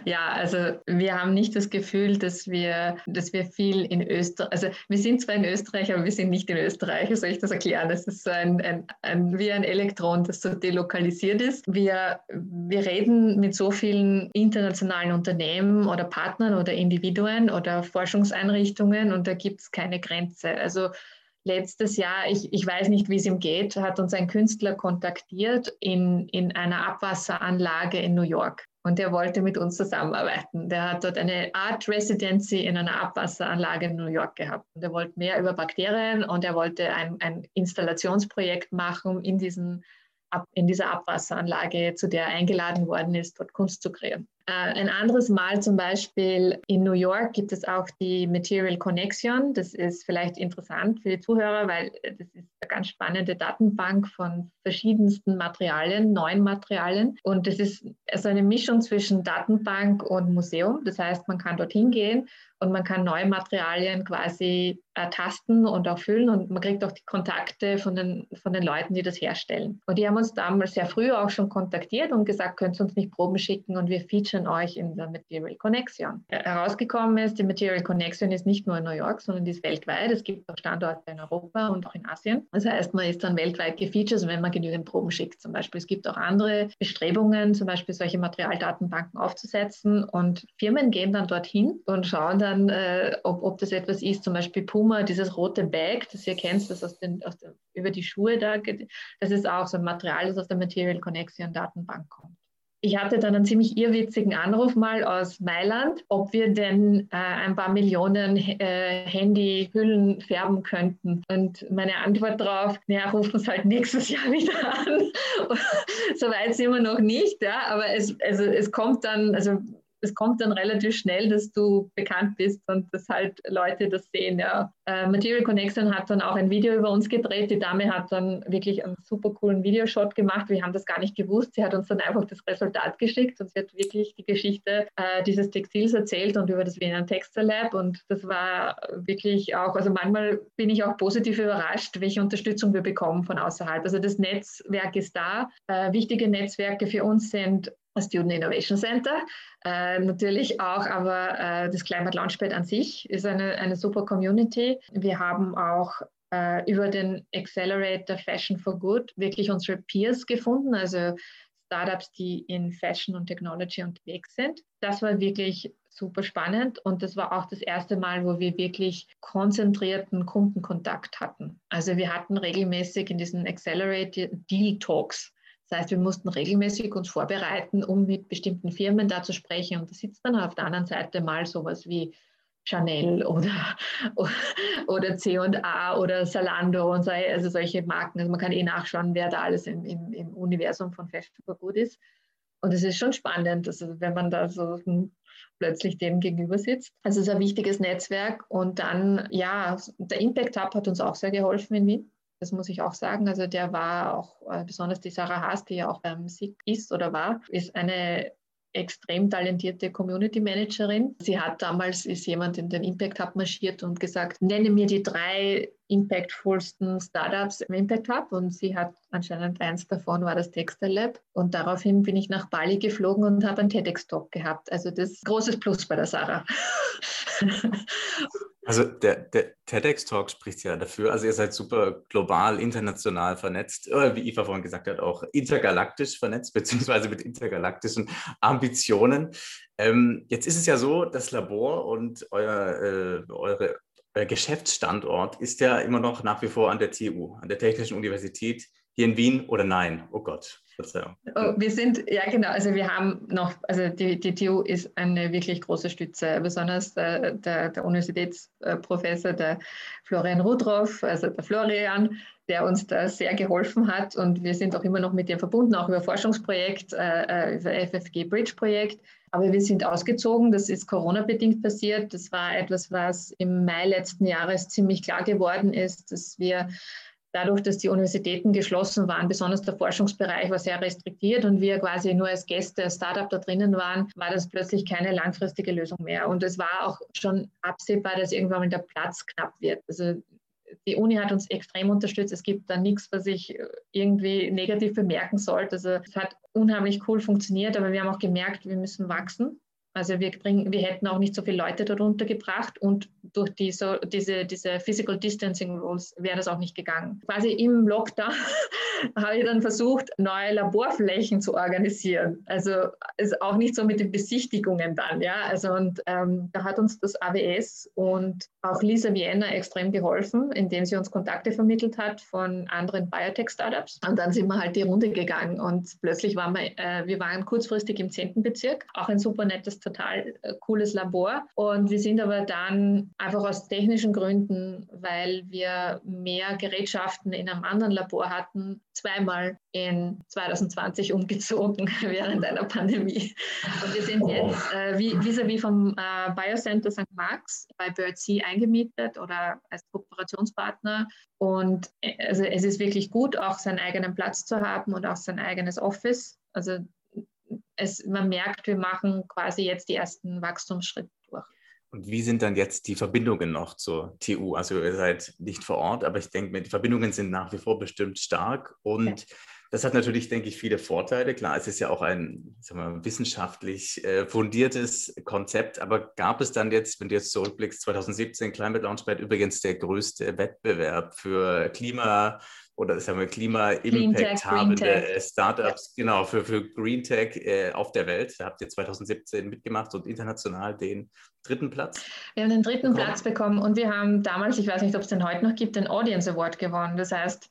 Ja, also wir haben nicht das Gefühl, dass wir, dass wir viel in Österreich, also wir sind zwar in Österreich, aber wir sind nicht in Österreich. Soll ich das erklären? Das ist so ein, ein, ein, wie ein Elektron, das so delokalisiert ist. Wir, wir reden mit so vielen internationalen Unternehmen oder Partnern oder Individuen oder Forschungseinrichtungen und da gibt es keine Grenze. Also letztes Jahr, ich, ich weiß nicht, wie es ihm geht, hat uns ein Künstler kontaktiert in, in einer Abwasseranlage in New York. Und er wollte mit uns zusammenarbeiten. Der hat dort eine Art Residency in einer Abwasseranlage in New York gehabt. Und er wollte mehr über Bakterien und er wollte ein, ein Installationsprojekt machen in, diesen, in dieser Abwasseranlage, zu der er eingeladen worden ist, dort Kunst zu kreieren. Äh, ein anderes Mal zum Beispiel in New York gibt es auch die Material Connection. Das ist vielleicht interessant für die Zuhörer, weil das ist eine ganz spannende Datenbank von verschiedensten Materialien, neuen Materialien. Und das ist also eine Mischung zwischen Datenbank und Museum. Das heißt, man kann dorthin gehen und man kann neue Materialien quasi ertasten und auch füllen und man kriegt auch die Kontakte von den, von den Leuten, die das herstellen. Und die haben uns damals sehr früh auch schon kontaktiert und gesagt, könnt ihr uns nicht Proben schicken und wir featuren featuren euch in der Material Connection. Herausgekommen ist, die Material Connection ist nicht nur in New York, sondern die ist weltweit. Es gibt auch Standorte in Europa und auch in Asien. Das heißt, man ist dann weltweit gefeatured, wenn man genügend Proben schickt. Zum Beispiel, es gibt auch andere Bestrebungen, zum Beispiel solche Materialdatenbanken aufzusetzen und Firmen gehen dann dorthin und schauen dann, äh, ob, ob das etwas ist, zum Beispiel Puma, dieses rote Bag, das ihr kennt, das aus den, aus den, über die Schuhe da, das ist auch so ein Material, das aus der Material Connection Datenbank kommt. Ich hatte dann einen ziemlich irrwitzigen Anruf mal aus Mailand, ob wir denn äh, ein paar Millionen äh, Handyhüllen färben könnten. Und meine Antwort darauf, naja, ruft uns halt nächstes Jahr wieder an. Soweit sind wir noch nicht, ja, aber es, also, es kommt dann, also es kommt dann relativ schnell, dass du bekannt bist und dass halt Leute das sehen. Ja. Äh, Material Connection hat dann auch ein Video über uns gedreht. Die Dame hat dann wirklich einen super coolen Videoshot gemacht. Wir haben das gar nicht gewusst. Sie hat uns dann einfach das Resultat geschickt und sie hat wirklich die Geschichte äh, dieses Textils erzählt und über das Wiener Textile Lab. Und das war wirklich auch, also manchmal bin ich auch positiv überrascht, welche Unterstützung wir bekommen von außerhalb. Also das Netzwerk ist da. Äh, wichtige Netzwerke für uns sind Student Innovation Center. Äh, natürlich auch, aber äh, das Climate Launchpad an sich ist eine, eine super Community. Wir haben auch äh, über den Accelerator Fashion for Good wirklich unsere Peers gefunden, also Startups, die in Fashion und Technology unterwegs sind. Das war wirklich super spannend und das war auch das erste Mal, wo wir wirklich konzentrierten Kundenkontakt hatten. Also wir hatten regelmäßig in diesen Accelerated Deal Talks das heißt, wir mussten regelmäßig uns vorbereiten, um mit bestimmten Firmen da zu sprechen. Und da sitzt dann auf der anderen Seite mal sowas wie Chanel oder, oder C&A oder Salando und so, also solche Marken. Also man kann eh nachschauen, wer da alles im, im, im Universum von Fashion for Good ist. Und es ist schon spannend, also wenn man da so plötzlich dem gegenüber sitzt. Also es ist ein wichtiges Netzwerk. Und dann, ja, der Impact Hub hat uns auch sehr geholfen in Wien. Das muss ich auch sagen. Also der war auch, äh, besonders die Sarah Haas, die ja auch beim SIG ist oder war, ist eine extrem talentierte Community Managerin. Sie hat damals, ist jemand in den Impact Hub marschiert und gesagt, nenne mir die drei impactfulsten Startups im Impact Hub und sie hat anscheinend eins davon war das Textile Lab und daraufhin bin ich nach Bali geflogen und habe einen TEDx-Talk gehabt. Also das ist ein großes Plus bei der Sarah. Also der, der TEDx-Talk spricht ja dafür. Also ihr seid super global, international vernetzt, wie Eva vorhin gesagt hat, auch intergalaktisch vernetzt, beziehungsweise mit intergalaktischen Ambitionen. Ähm, jetzt ist es ja so, das Labor und euer, äh, eure, euer Geschäftsstandort ist ja immer noch nach wie vor an der TU, an der Technischen Universität hier in Wien oder nein? Oh Gott. Verzeihung. Oh, wir sind, ja genau, also wir haben noch, also die, die TU ist eine wirklich große Stütze, besonders der, der, der Universitätsprofessor, der Florian Rudroff, also der Florian, der uns da sehr geholfen hat und wir sind auch immer noch mit dem verbunden, auch über Forschungsprojekt, äh, äh über FFG Bridge Projekt. Aber wir sind ausgezogen, das ist Corona-bedingt passiert. Das war etwas, was im Mai letzten Jahres ziemlich klar geworden ist, dass wir dadurch, dass die Universitäten geschlossen waren, besonders der Forschungsbereich war sehr restriktiert und wir quasi nur als Gäste, als Startup da drinnen waren, war das plötzlich keine langfristige Lösung mehr. Und es war auch schon absehbar, dass irgendwann mal der Platz knapp wird. Also die Uni hat uns extrem unterstützt. Es gibt da nichts, was ich irgendwie negativ bemerken sollte. Also es hat unheimlich cool funktioniert, aber wir haben auch gemerkt, wir müssen wachsen. Also wir, bringen, wir hätten auch nicht so viele Leute darunter gebracht und durch die, diese, diese Physical Distancing Rules wäre das auch nicht gegangen. Quasi im Lockdown habe ich dann versucht, neue Laborflächen zu organisieren. Also ist auch nicht so mit den Besichtigungen dann, ja. Also und ähm, da hat uns das AWS und auch Lisa Vienna extrem geholfen, indem sie uns Kontakte vermittelt hat von anderen Biotech-Startups. Und dann sind wir halt die Runde gegangen und plötzlich waren wir, äh, wir waren kurzfristig im 10. Bezirk, auch ein super nettes total äh, cooles Labor. Und wir sind aber dann einfach aus technischen Gründen, weil wir mehr Gerätschaften in einem anderen Labor hatten, zweimal in 2020 umgezogen während einer Pandemie. Und wir sind jetzt äh, vis-à-vis -vis vom äh, Biocenter St. Marx bei Birdsea eingemietet oder als Kooperationspartner. Und äh, also es ist wirklich gut, auch seinen eigenen Platz zu haben und auch sein eigenes Office. Also es, man merkt, wir machen quasi jetzt die ersten Wachstumsschritte durch. Und wie sind dann jetzt die Verbindungen noch zur TU? Also ihr seid nicht vor Ort, aber ich denke, die Verbindungen sind nach wie vor bestimmt stark. Und ja. Das hat natürlich, denke ich, viele Vorteile. Klar, es ist ja auch ein wir, wissenschaftlich äh, fundiertes Konzept, aber gab es dann jetzt, wenn du jetzt zurückblickst, 2017 Climate Launchpad übrigens der größte Wettbewerb für Klima- oder sagen wir Klima-Impact habende Startups, ja. genau, für, für Green Tech äh, auf der Welt. Da habt ihr 2017 mitgemacht und international den dritten Platz. Wir haben den dritten bekommen. Platz bekommen und wir haben damals, ich weiß nicht, ob es den heute noch gibt, den Audience Award gewonnen. Das heißt,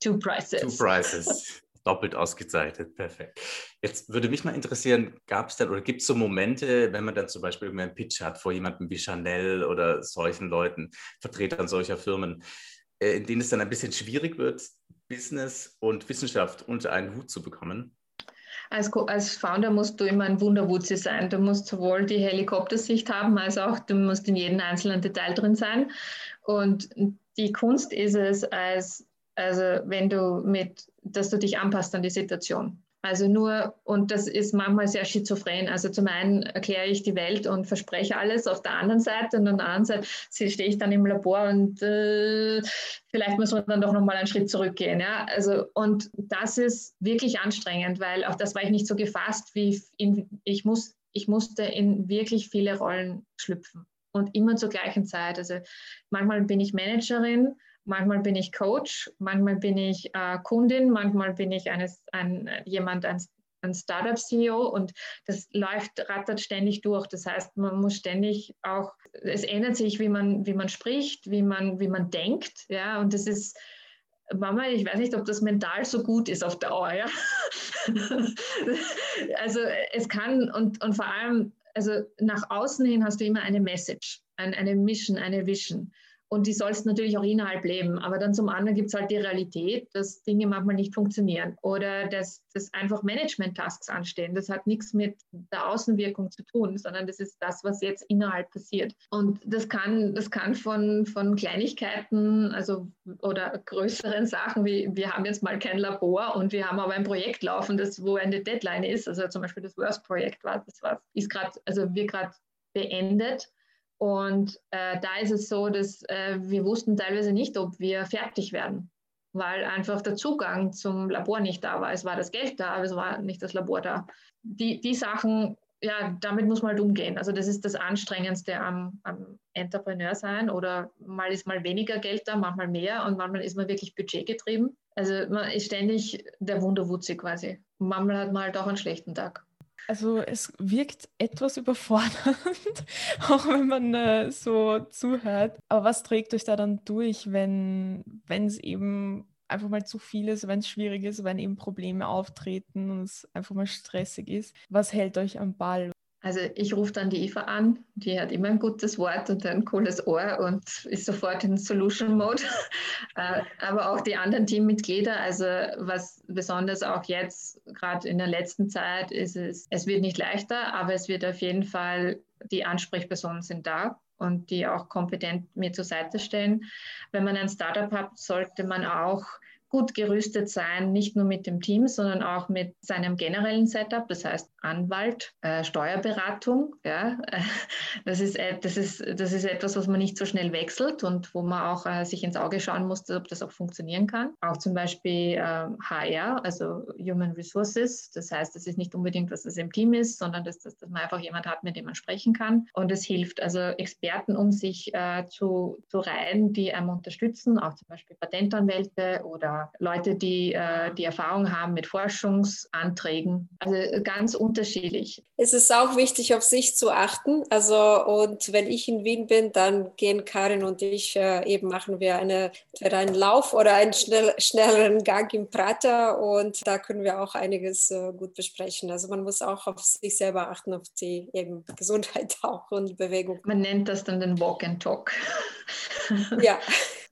Two Prizes. Two Prizes. Doppelt ausgezeichnet, perfekt. Jetzt würde mich mal interessieren, gab es dann oder gibt es so Momente, wenn man dann zum Beispiel einen Pitch hat vor jemandem wie Chanel oder solchen Leuten, Vertretern solcher Firmen, äh, in denen es dann ein bisschen schwierig wird, Business und Wissenschaft unter einen Hut zu bekommen? Als, als Founder musst du immer ein Wunderwutzi sein. Du musst sowohl die Helikoptersicht haben, als auch du musst in jedem einzelnen Detail drin sein. Und die Kunst ist es, als, also wenn du mit, dass du dich anpasst an die Situation. Also nur, und das ist manchmal sehr schizophren. Also zum einen erkläre ich die Welt und verspreche alles auf der anderen Seite und an der anderen Seite stehe ich dann im Labor und äh, vielleicht muss man dann doch nochmal einen Schritt zurückgehen. Ja? Also, und das ist wirklich anstrengend, weil auf das war ich nicht so gefasst, wie in, ich, muss, ich musste in wirklich viele Rollen schlüpfen und immer zur gleichen Zeit. Also manchmal bin ich Managerin Manchmal bin ich Coach, manchmal bin ich äh, Kundin, manchmal bin ich eines, ein, jemand, ein, ein Startup-CEO und das läuft, rattert ständig durch. Das heißt, man muss ständig auch, es ändert sich, wie man, wie man spricht, wie man, wie man denkt. Ja, und das ist, Mama, ich weiß nicht, ob das mental so gut ist auf Dauer. Ja? also es kann und, und vor allem, also nach außen hin hast du immer eine Message, eine Mission, eine Vision. Und die sollst natürlich auch innerhalb leben. Aber dann zum anderen gibt es halt die Realität, dass Dinge manchmal nicht funktionieren oder dass, dass einfach Management-Tasks anstehen. Das hat nichts mit der Außenwirkung zu tun, sondern das ist das, was jetzt innerhalb passiert. Und das kann, das kann von, von Kleinigkeiten also, oder größeren Sachen, wie wir haben jetzt mal kein Labor und wir haben aber ein Projekt laufen, das, wo eine Deadline ist. Also zum Beispiel das Worst-Projekt war, das war, ist gerade, also wir gerade beendet und äh, da ist es so, dass äh, wir wussten teilweise nicht, ob wir fertig werden, weil einfach der Zugang zum Labor nicht da war. Es war das Geld da, aber es war nicht das Labor da. Die, die Sachen, ja, damit muss man halt umgehen. Also das ist das Anstrengendste am, am Entrepreneur sein oder mal ist mal weniger Geld da, manchmal mehr und manchmal ist man wirklich budgetgetrieben. Also man ist ständig der Wunderwutzi quasi. Manchmal hat man halt auch einen schlechten Tag. Also es wirkt etwas überfordernd, auch wenn man äh, so zuhört. Aber was trägt euch da dann durch, wenn es eben einfach mal zu viel ist, wenn es schwierig ist, wenn eben Probleme auftreten und es einfach mal stressig ist? Was hält euch am Ball? Also ich rufe dann die Eva an, die hat immer ein gutes Wort und ein cooles Ohr und ist sofort in Solution Mode. Äh, aber auch die anderen Teammitglieder, also was besonders auch jetzt, gerade in der letzten Zeit, ist es, es wird nicht leichter, aber es wird auf jeden Fall, die Ansprechpersonen sind da und die auch kompetent mir zur Seite stellen. Wenn man ein Startup hat, sollte man auch gut gerüstet sein, nicht nur mit dem Team, sondern auch mit seinem generellen Setup, das heißt Anwalt, äh, Steuerberatung. Ja, das, ist, äh, das, ist, das ist etwas, was man nicht so schnell wechselt und wo man auch äh, sich ins Auge schauen muss, ob das auch funktionieren kann. Auch zum Beispiel HR, ähm, also Human Resources. Das heißt, das ist nicht unbedingt, dass es im Team ist, sondern dass, dass, dass man einfach jemand hat, mit dem man sprechen kann. Und es hilft also Experten, um sich äh, zu, zu reihen, die einem unterstützen, auch zum Beispiel Patentanwälte oder Leute, die äh, die Erfahrung haben mit Forschungsanträgen. Also ganz unterschiedlich. Es ist auch wichtig, auf sich zu achten. Also und wenn ich in Wien bin, dann gehen Karin und ich äh, eben machen wir eine, einen Lauf oder einen schnell, schnelleren Gang im Prater und da können wir auch einiges äh, gut besprechen. Also man muss auch auf sich selber achten, auf die eben Gesundheit auch und Bewegung. Man nennt das dann den Walk and Talk. ja.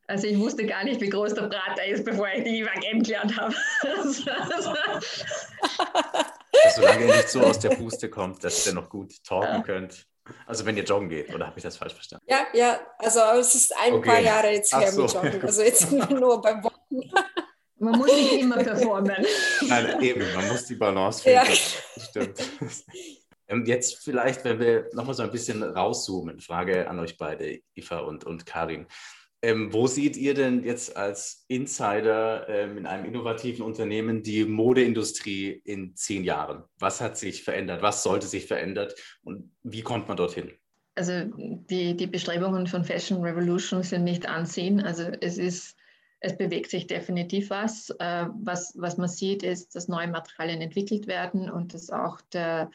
Also ich wusste gar nicht, wie groß der Prater ist, bevor ich die IWAG kennengelernt habe. Solange ihr nicht so aus der Puste kommt, dass ihr noch gut talken ja. könnt. Also wenn ihr joggen geht, oder habe ich das falsch verstanden? Ja, ja, also es ist ein okay. paar Jahre jetzt her so. mit Joggen. Also jetzt nur beim Wochen. Man muss nicht immer performen. Nein, eben, man muss die Balance finden. Ja. Stimmt. Ähm, jetzt vielleicht, wenn wir nochmal so ein bisschen rauszoomen, Frage an euch beide, Eva und, und Karin. Ähm, wo seht ihr denn jetzt als Insider ähm, in einem innovativen Unternehmen die Modeindustrie in zehn Jahren? Was hat sich verändert? Was sollte sich verändern? Und wie kommt man dorthin? Also die, die Bestrebungen von Fashion Revolution sind nicht ansehen. Also es ist es bewegt sich definitiv was. Äh, was. Was man sieht, ist, dass neue Materialien entwickelt werden und dass auch der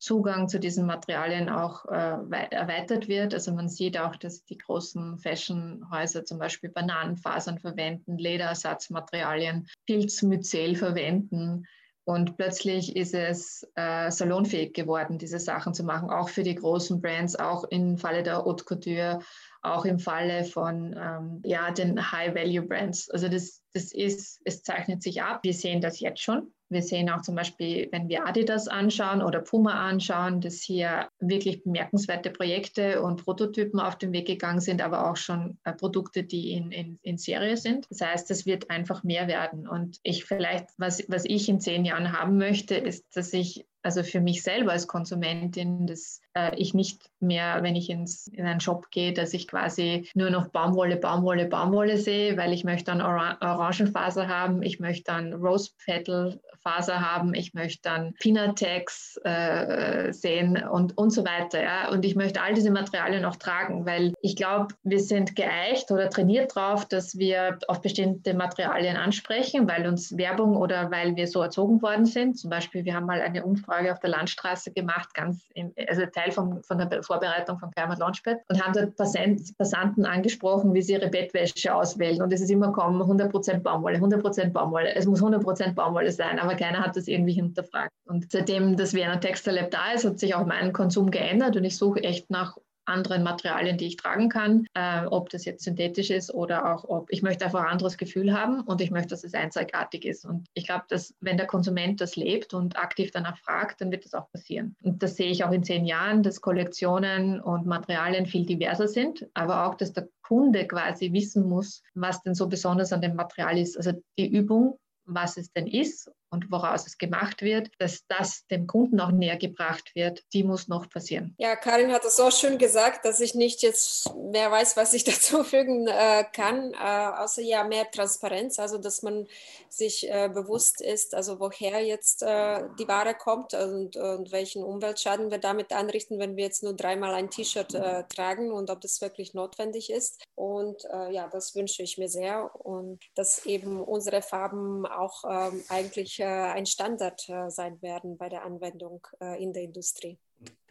Zugang zu diesen Materialien auch äh, erweitert wird. Also man sieht auch, dass die großen Fashionhäuser zum Beispiel Bananenfasern verwenden, Lederersatzmaterialien, Pilzmyzel verwenden. Und plötzlich ist es äh, salonfähig geworden, diese Sachen zu machen, auch für die großen Brands, auch im Falle der Haute Couture auch im Falle von ähm, ja, den High-Value-Brands. Also das, das ist, es zeichnet sich ab. Wir sehen das jetzt schon. Wir sehen auch zum Beispiel, wenn wir Adidas anschauen oder Puma anschauen, dass hier wirklich bemerkenswerte Projekte und Prototypen auf den Weg gegangen sind, aber auch schon äh, Produkte, die in, in, in Serie sind. Das heißt, es wird einfach mehr werden. Und ich vielleicht, was, was ich in zehn Jahren haben möchte, ist, dass ich also für mich selber als Konsumentin, dass äh, ich nicht mehr, wenn ich ins, in einen Shop gehe, dass ich quasi nur noch Baumwolle, Baumwolle, Baumwolle sehe, weil ich möchte dann Orang Orangenfaser haben, ich möchte dann Rose Petal Faser haben, ich möchte dann Pinatex äh, sehen und, und so weiter. Ja? Und ich möchte all diese Materialien auch tragen, weil ich glaube, wir sind geeicht oder trainiert drauf, dass wir auf bestimmte Materialien ansprechen, weil uns Werbung oder weil wir so erzogen worden sind. Zum Beispiel, wir haben mal eine Umfrage auf der Landstraße gemacht, ganz im, also Teil vom, von der Vorbereitung von Climate Launchpad und haben dort Passanten angesprochen, wie sie ihre Bettwäsche auswählen. Und es ist immer kommen 100% Baumwolle, 100% Baumwolle. Es muss 100% Baumwolle sein. Aber aber keiner hat das irgendwie hinterfragt. Und seitdem das Vienna Textile Lab da ist, hat sich auch mein Konsum geändert und ich suche echt nach anderen Materialien, die ich tragen kann, äh, ob das jetzt synthetisch ist oder auch ob ich möchte einfach ein anderes Gefühl haben und ich möchte, dass es einzigartig ist. Und ich glaube, dass wenn der Konsument das lebt und aktiv danach fragt, dann wird das auch passieren. Und das sehe ich auch in zehn Jahren, dass Kollektionen und Materialien viel diverser sind, aber auch, dass der Kunde quasi wissen muss, was denn so besonders an dem Material ist. Also die Übung was es denn ist und woraus es gemacht wird, dass das dem Kunden auch näher gebracht wird, die muss noch passieren. Ja, Karin hat es so schön gesagt, dass ich nicht jetzt mehr weiß, was ich dazu fügen äh, kann, äh, außer ja mehr Transparenz, also dass man sich äh, bewusst ist, also woher jetzt äh, die Ware kommt und, und, welchen Umweltschaden wir damit anrichten, wenn wir jetzt nur dreimal ein T-Shirt äh, tragen und ob das wirklich notwendig ist. Und äh, ja, das wünsche ich mir sehr und dass eben unsere Farben auch ähm, eigentlich äh, ein Standard äh, sein werden bei der Anwendung äh, in der Industrie.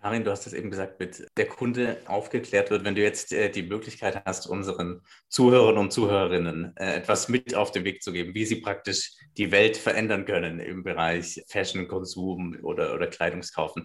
Karin, du hast es eben gesagt, mit der Kunde aufgeklärt wird. Wenn du jetzt die Möglichkeit hast, unseren Zuhörern und Zuhörerinnen etwas mit auf den Weg zu geben, wie sie praktisch die Welt verändern können im Bereich Fashion, Konsum oder, oder Kleidungskaufen,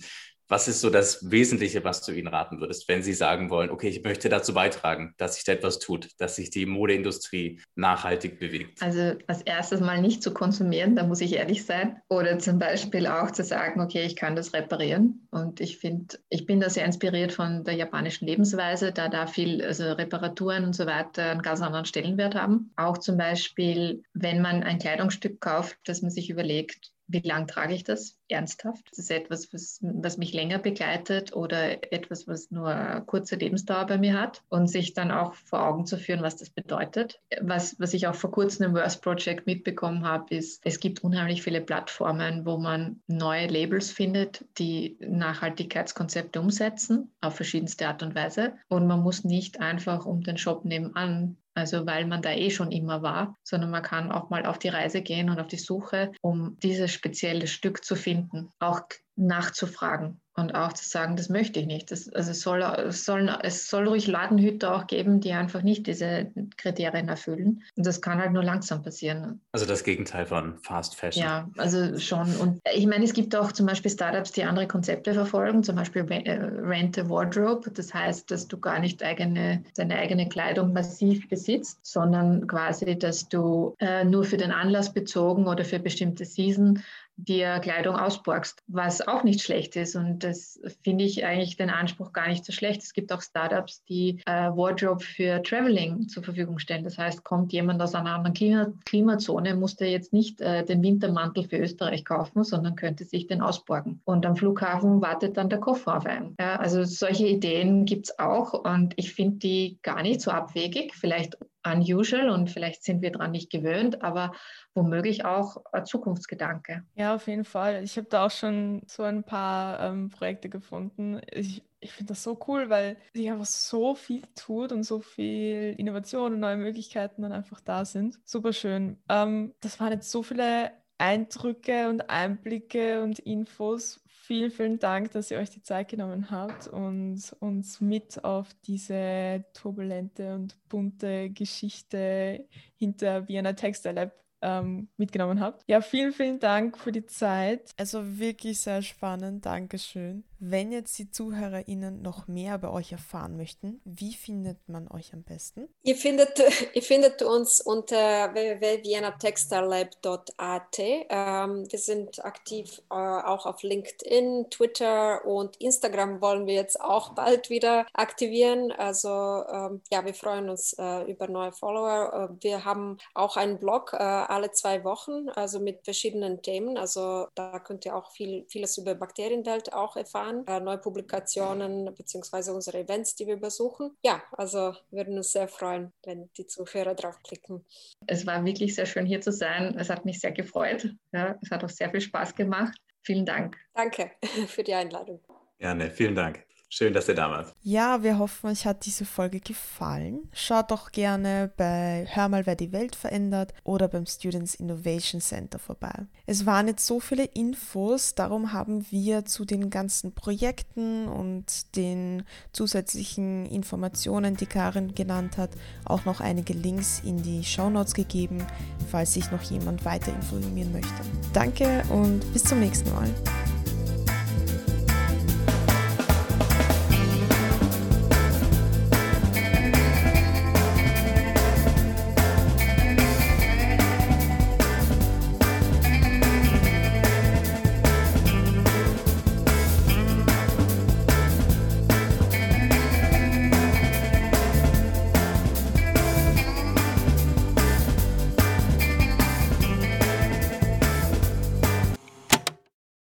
was ist so das Wesentliche, was du ihnen raten würdest, wenn sie sagen wollen, okay, ich möchte dazu beitragen, dass sich da etwas tut, dass sich die Modeindustrie nachhaltig bewegt? Also als erstes mal nicht zu konsumieren, da muss ich ehrlich sein. Oder zum Beispiel auch zu sagen, okay, ich kann das reparieren. Und ich finde, ich bin da sehr inspiriert von der japanischen Lebensweise, da da viel, also Reparaturen und so weiter einen ganz anderen Stellenwert haben. Auch zum Beispiel, wenn man ein Kleidungsstück kauft, dass man sich überlegt, wie lange trage ich das ernsthaft? Ist etwas, was, was, mich länger begleitet oder etwas, was nur kurze Lebensdauer bei mir hat und sich dann auch vor Augen zu führen, was das bedeutet. Was, was ich auch vor kurzem im Worst Project mitbekommen habe, ist, es gibt unheimlich viele Plattformen, wo man neue Labels findet, die Nachhaltigkeitskonzepte umsetzen auf verschiedenste Art und Weise. Und man muss nicht einfach um den Shop nebenan also weil man da eh schon immer war, sondern man kann auch mal auf die Reise gehen und auf die Suche, um dieses spezielle Stück zu finden, auch nachzufragen und auch zu sagen, das möchte ich nicht. Das, also es soll, es, soll, es soll ruhig Ladenhüter auch geben, die einfach nicht diese Kriterien erfüllen. Und das kann halt nur langsam passieren. Also das Gegenteil von Fast Fashion. Ja, also schon. Und ich meine, es gibt auch zum Beispiel Startups, die andere Konzepte verfolgen, zum Beispiel äh, Rent a Wardrobe. Das heißt, dass du gar nicht eigene, deine eigene Kleidung massiv besitzt, sondern quasi, dass du äh, nur für den Anlass bezogen oder für bestimmte Season dir Kleidung ausborgst, was auch nicht schlecht ist. Und das finde ich eigentlich den Anspruch gar nicht so schlecht. Es gibt auch Startups, die äh, Wardrobe für Traveling zur Verfügung stellen. Das heißt, kommt jemand aus einer anderen Klima Klimazone, muss der jetzt nicht äh, den Wintermantel für Österreich kaufen, sondern könnte sich den ausborgen. Und am Flughafen wartet dann der Koffer auf einen. Ja, also solche Ideen gibt es auch und ich finde die gar nicht so abwegig. Vielleicht unusual und vielleicht sind wir daran nicht gewöhnt, aber womöglich auch ein Zukunftsgedanke. Ja, auf jeden Fall. Ich habe da auch schon so ein paar ähm, Projekte gefunden. Ich, ich finde das so cool, weil sich einfach so viel tut und so viel Innovation und neue Möglichkeiten dann einfach da sind. Super schön. Ähm, das waren jetzt so viele Eindrücke und Einblicke und Infos. Vielen, vielen Dank, dass ihr euch die Zeit genommen habt und uns mit auf diese turbulente und bunte Geschichte hinter Vienna Textile Lab ähm, mitgenommen habt. Ja, vielen, vielen Dank für die Zeit. Also wirklich sehr spannend. Dankeschön. Wenn jetzt die ZuhörerInnen noch mehr über euch erfahren möchten, wie findet man euch am besten? Ihr findet, ihr findet uns unter www.viennatextilelab.at. Ähm, wir sind aktiv äh, auch auf LinkedIn, Twitter und Instagram wollen wir jetzt auch bald wieder aktivieren. Also ähm, ja, wir freuen uns äh, über neue Follower. Äh, wir haben auch einen Blog äh, alle zwei Wochen, also mit verschiedenen Themen. Also da könnt ihr auch viel, vieles über Bakterienwelt auch erfahren, äh, neue Publikationen beziehungsweise unsere Events, die wir besuchen. Ja, also würden uns sehr freuen, wenn die Zuhörer draufklicken. Es war wirklich sehr schön hier zu sein. Es hat mich sehr gefreut. Ja, es hat auch sehr viel Spaß gemacht. Vielen Dank. Danke für die Einladung. Gerne, vielen Dank. Schön, dass ihr da wart. Ja, wir hoffen, euch hat diese Folge gefallen. Schaut doch gerne bei Hör mal, wer die Welt verändert oder beim Students Innovation Center vorbei. Es waren jetzt so viele Infos, darum haben wir zu den ganzen Projekten und den zusätzlichen Informationen, die Karin genannt hat, auch noch einige Links in die Show Notes gegeben, falls sich noch jemand weiter informieren möchte. Danke und bis zum nächsten Mal.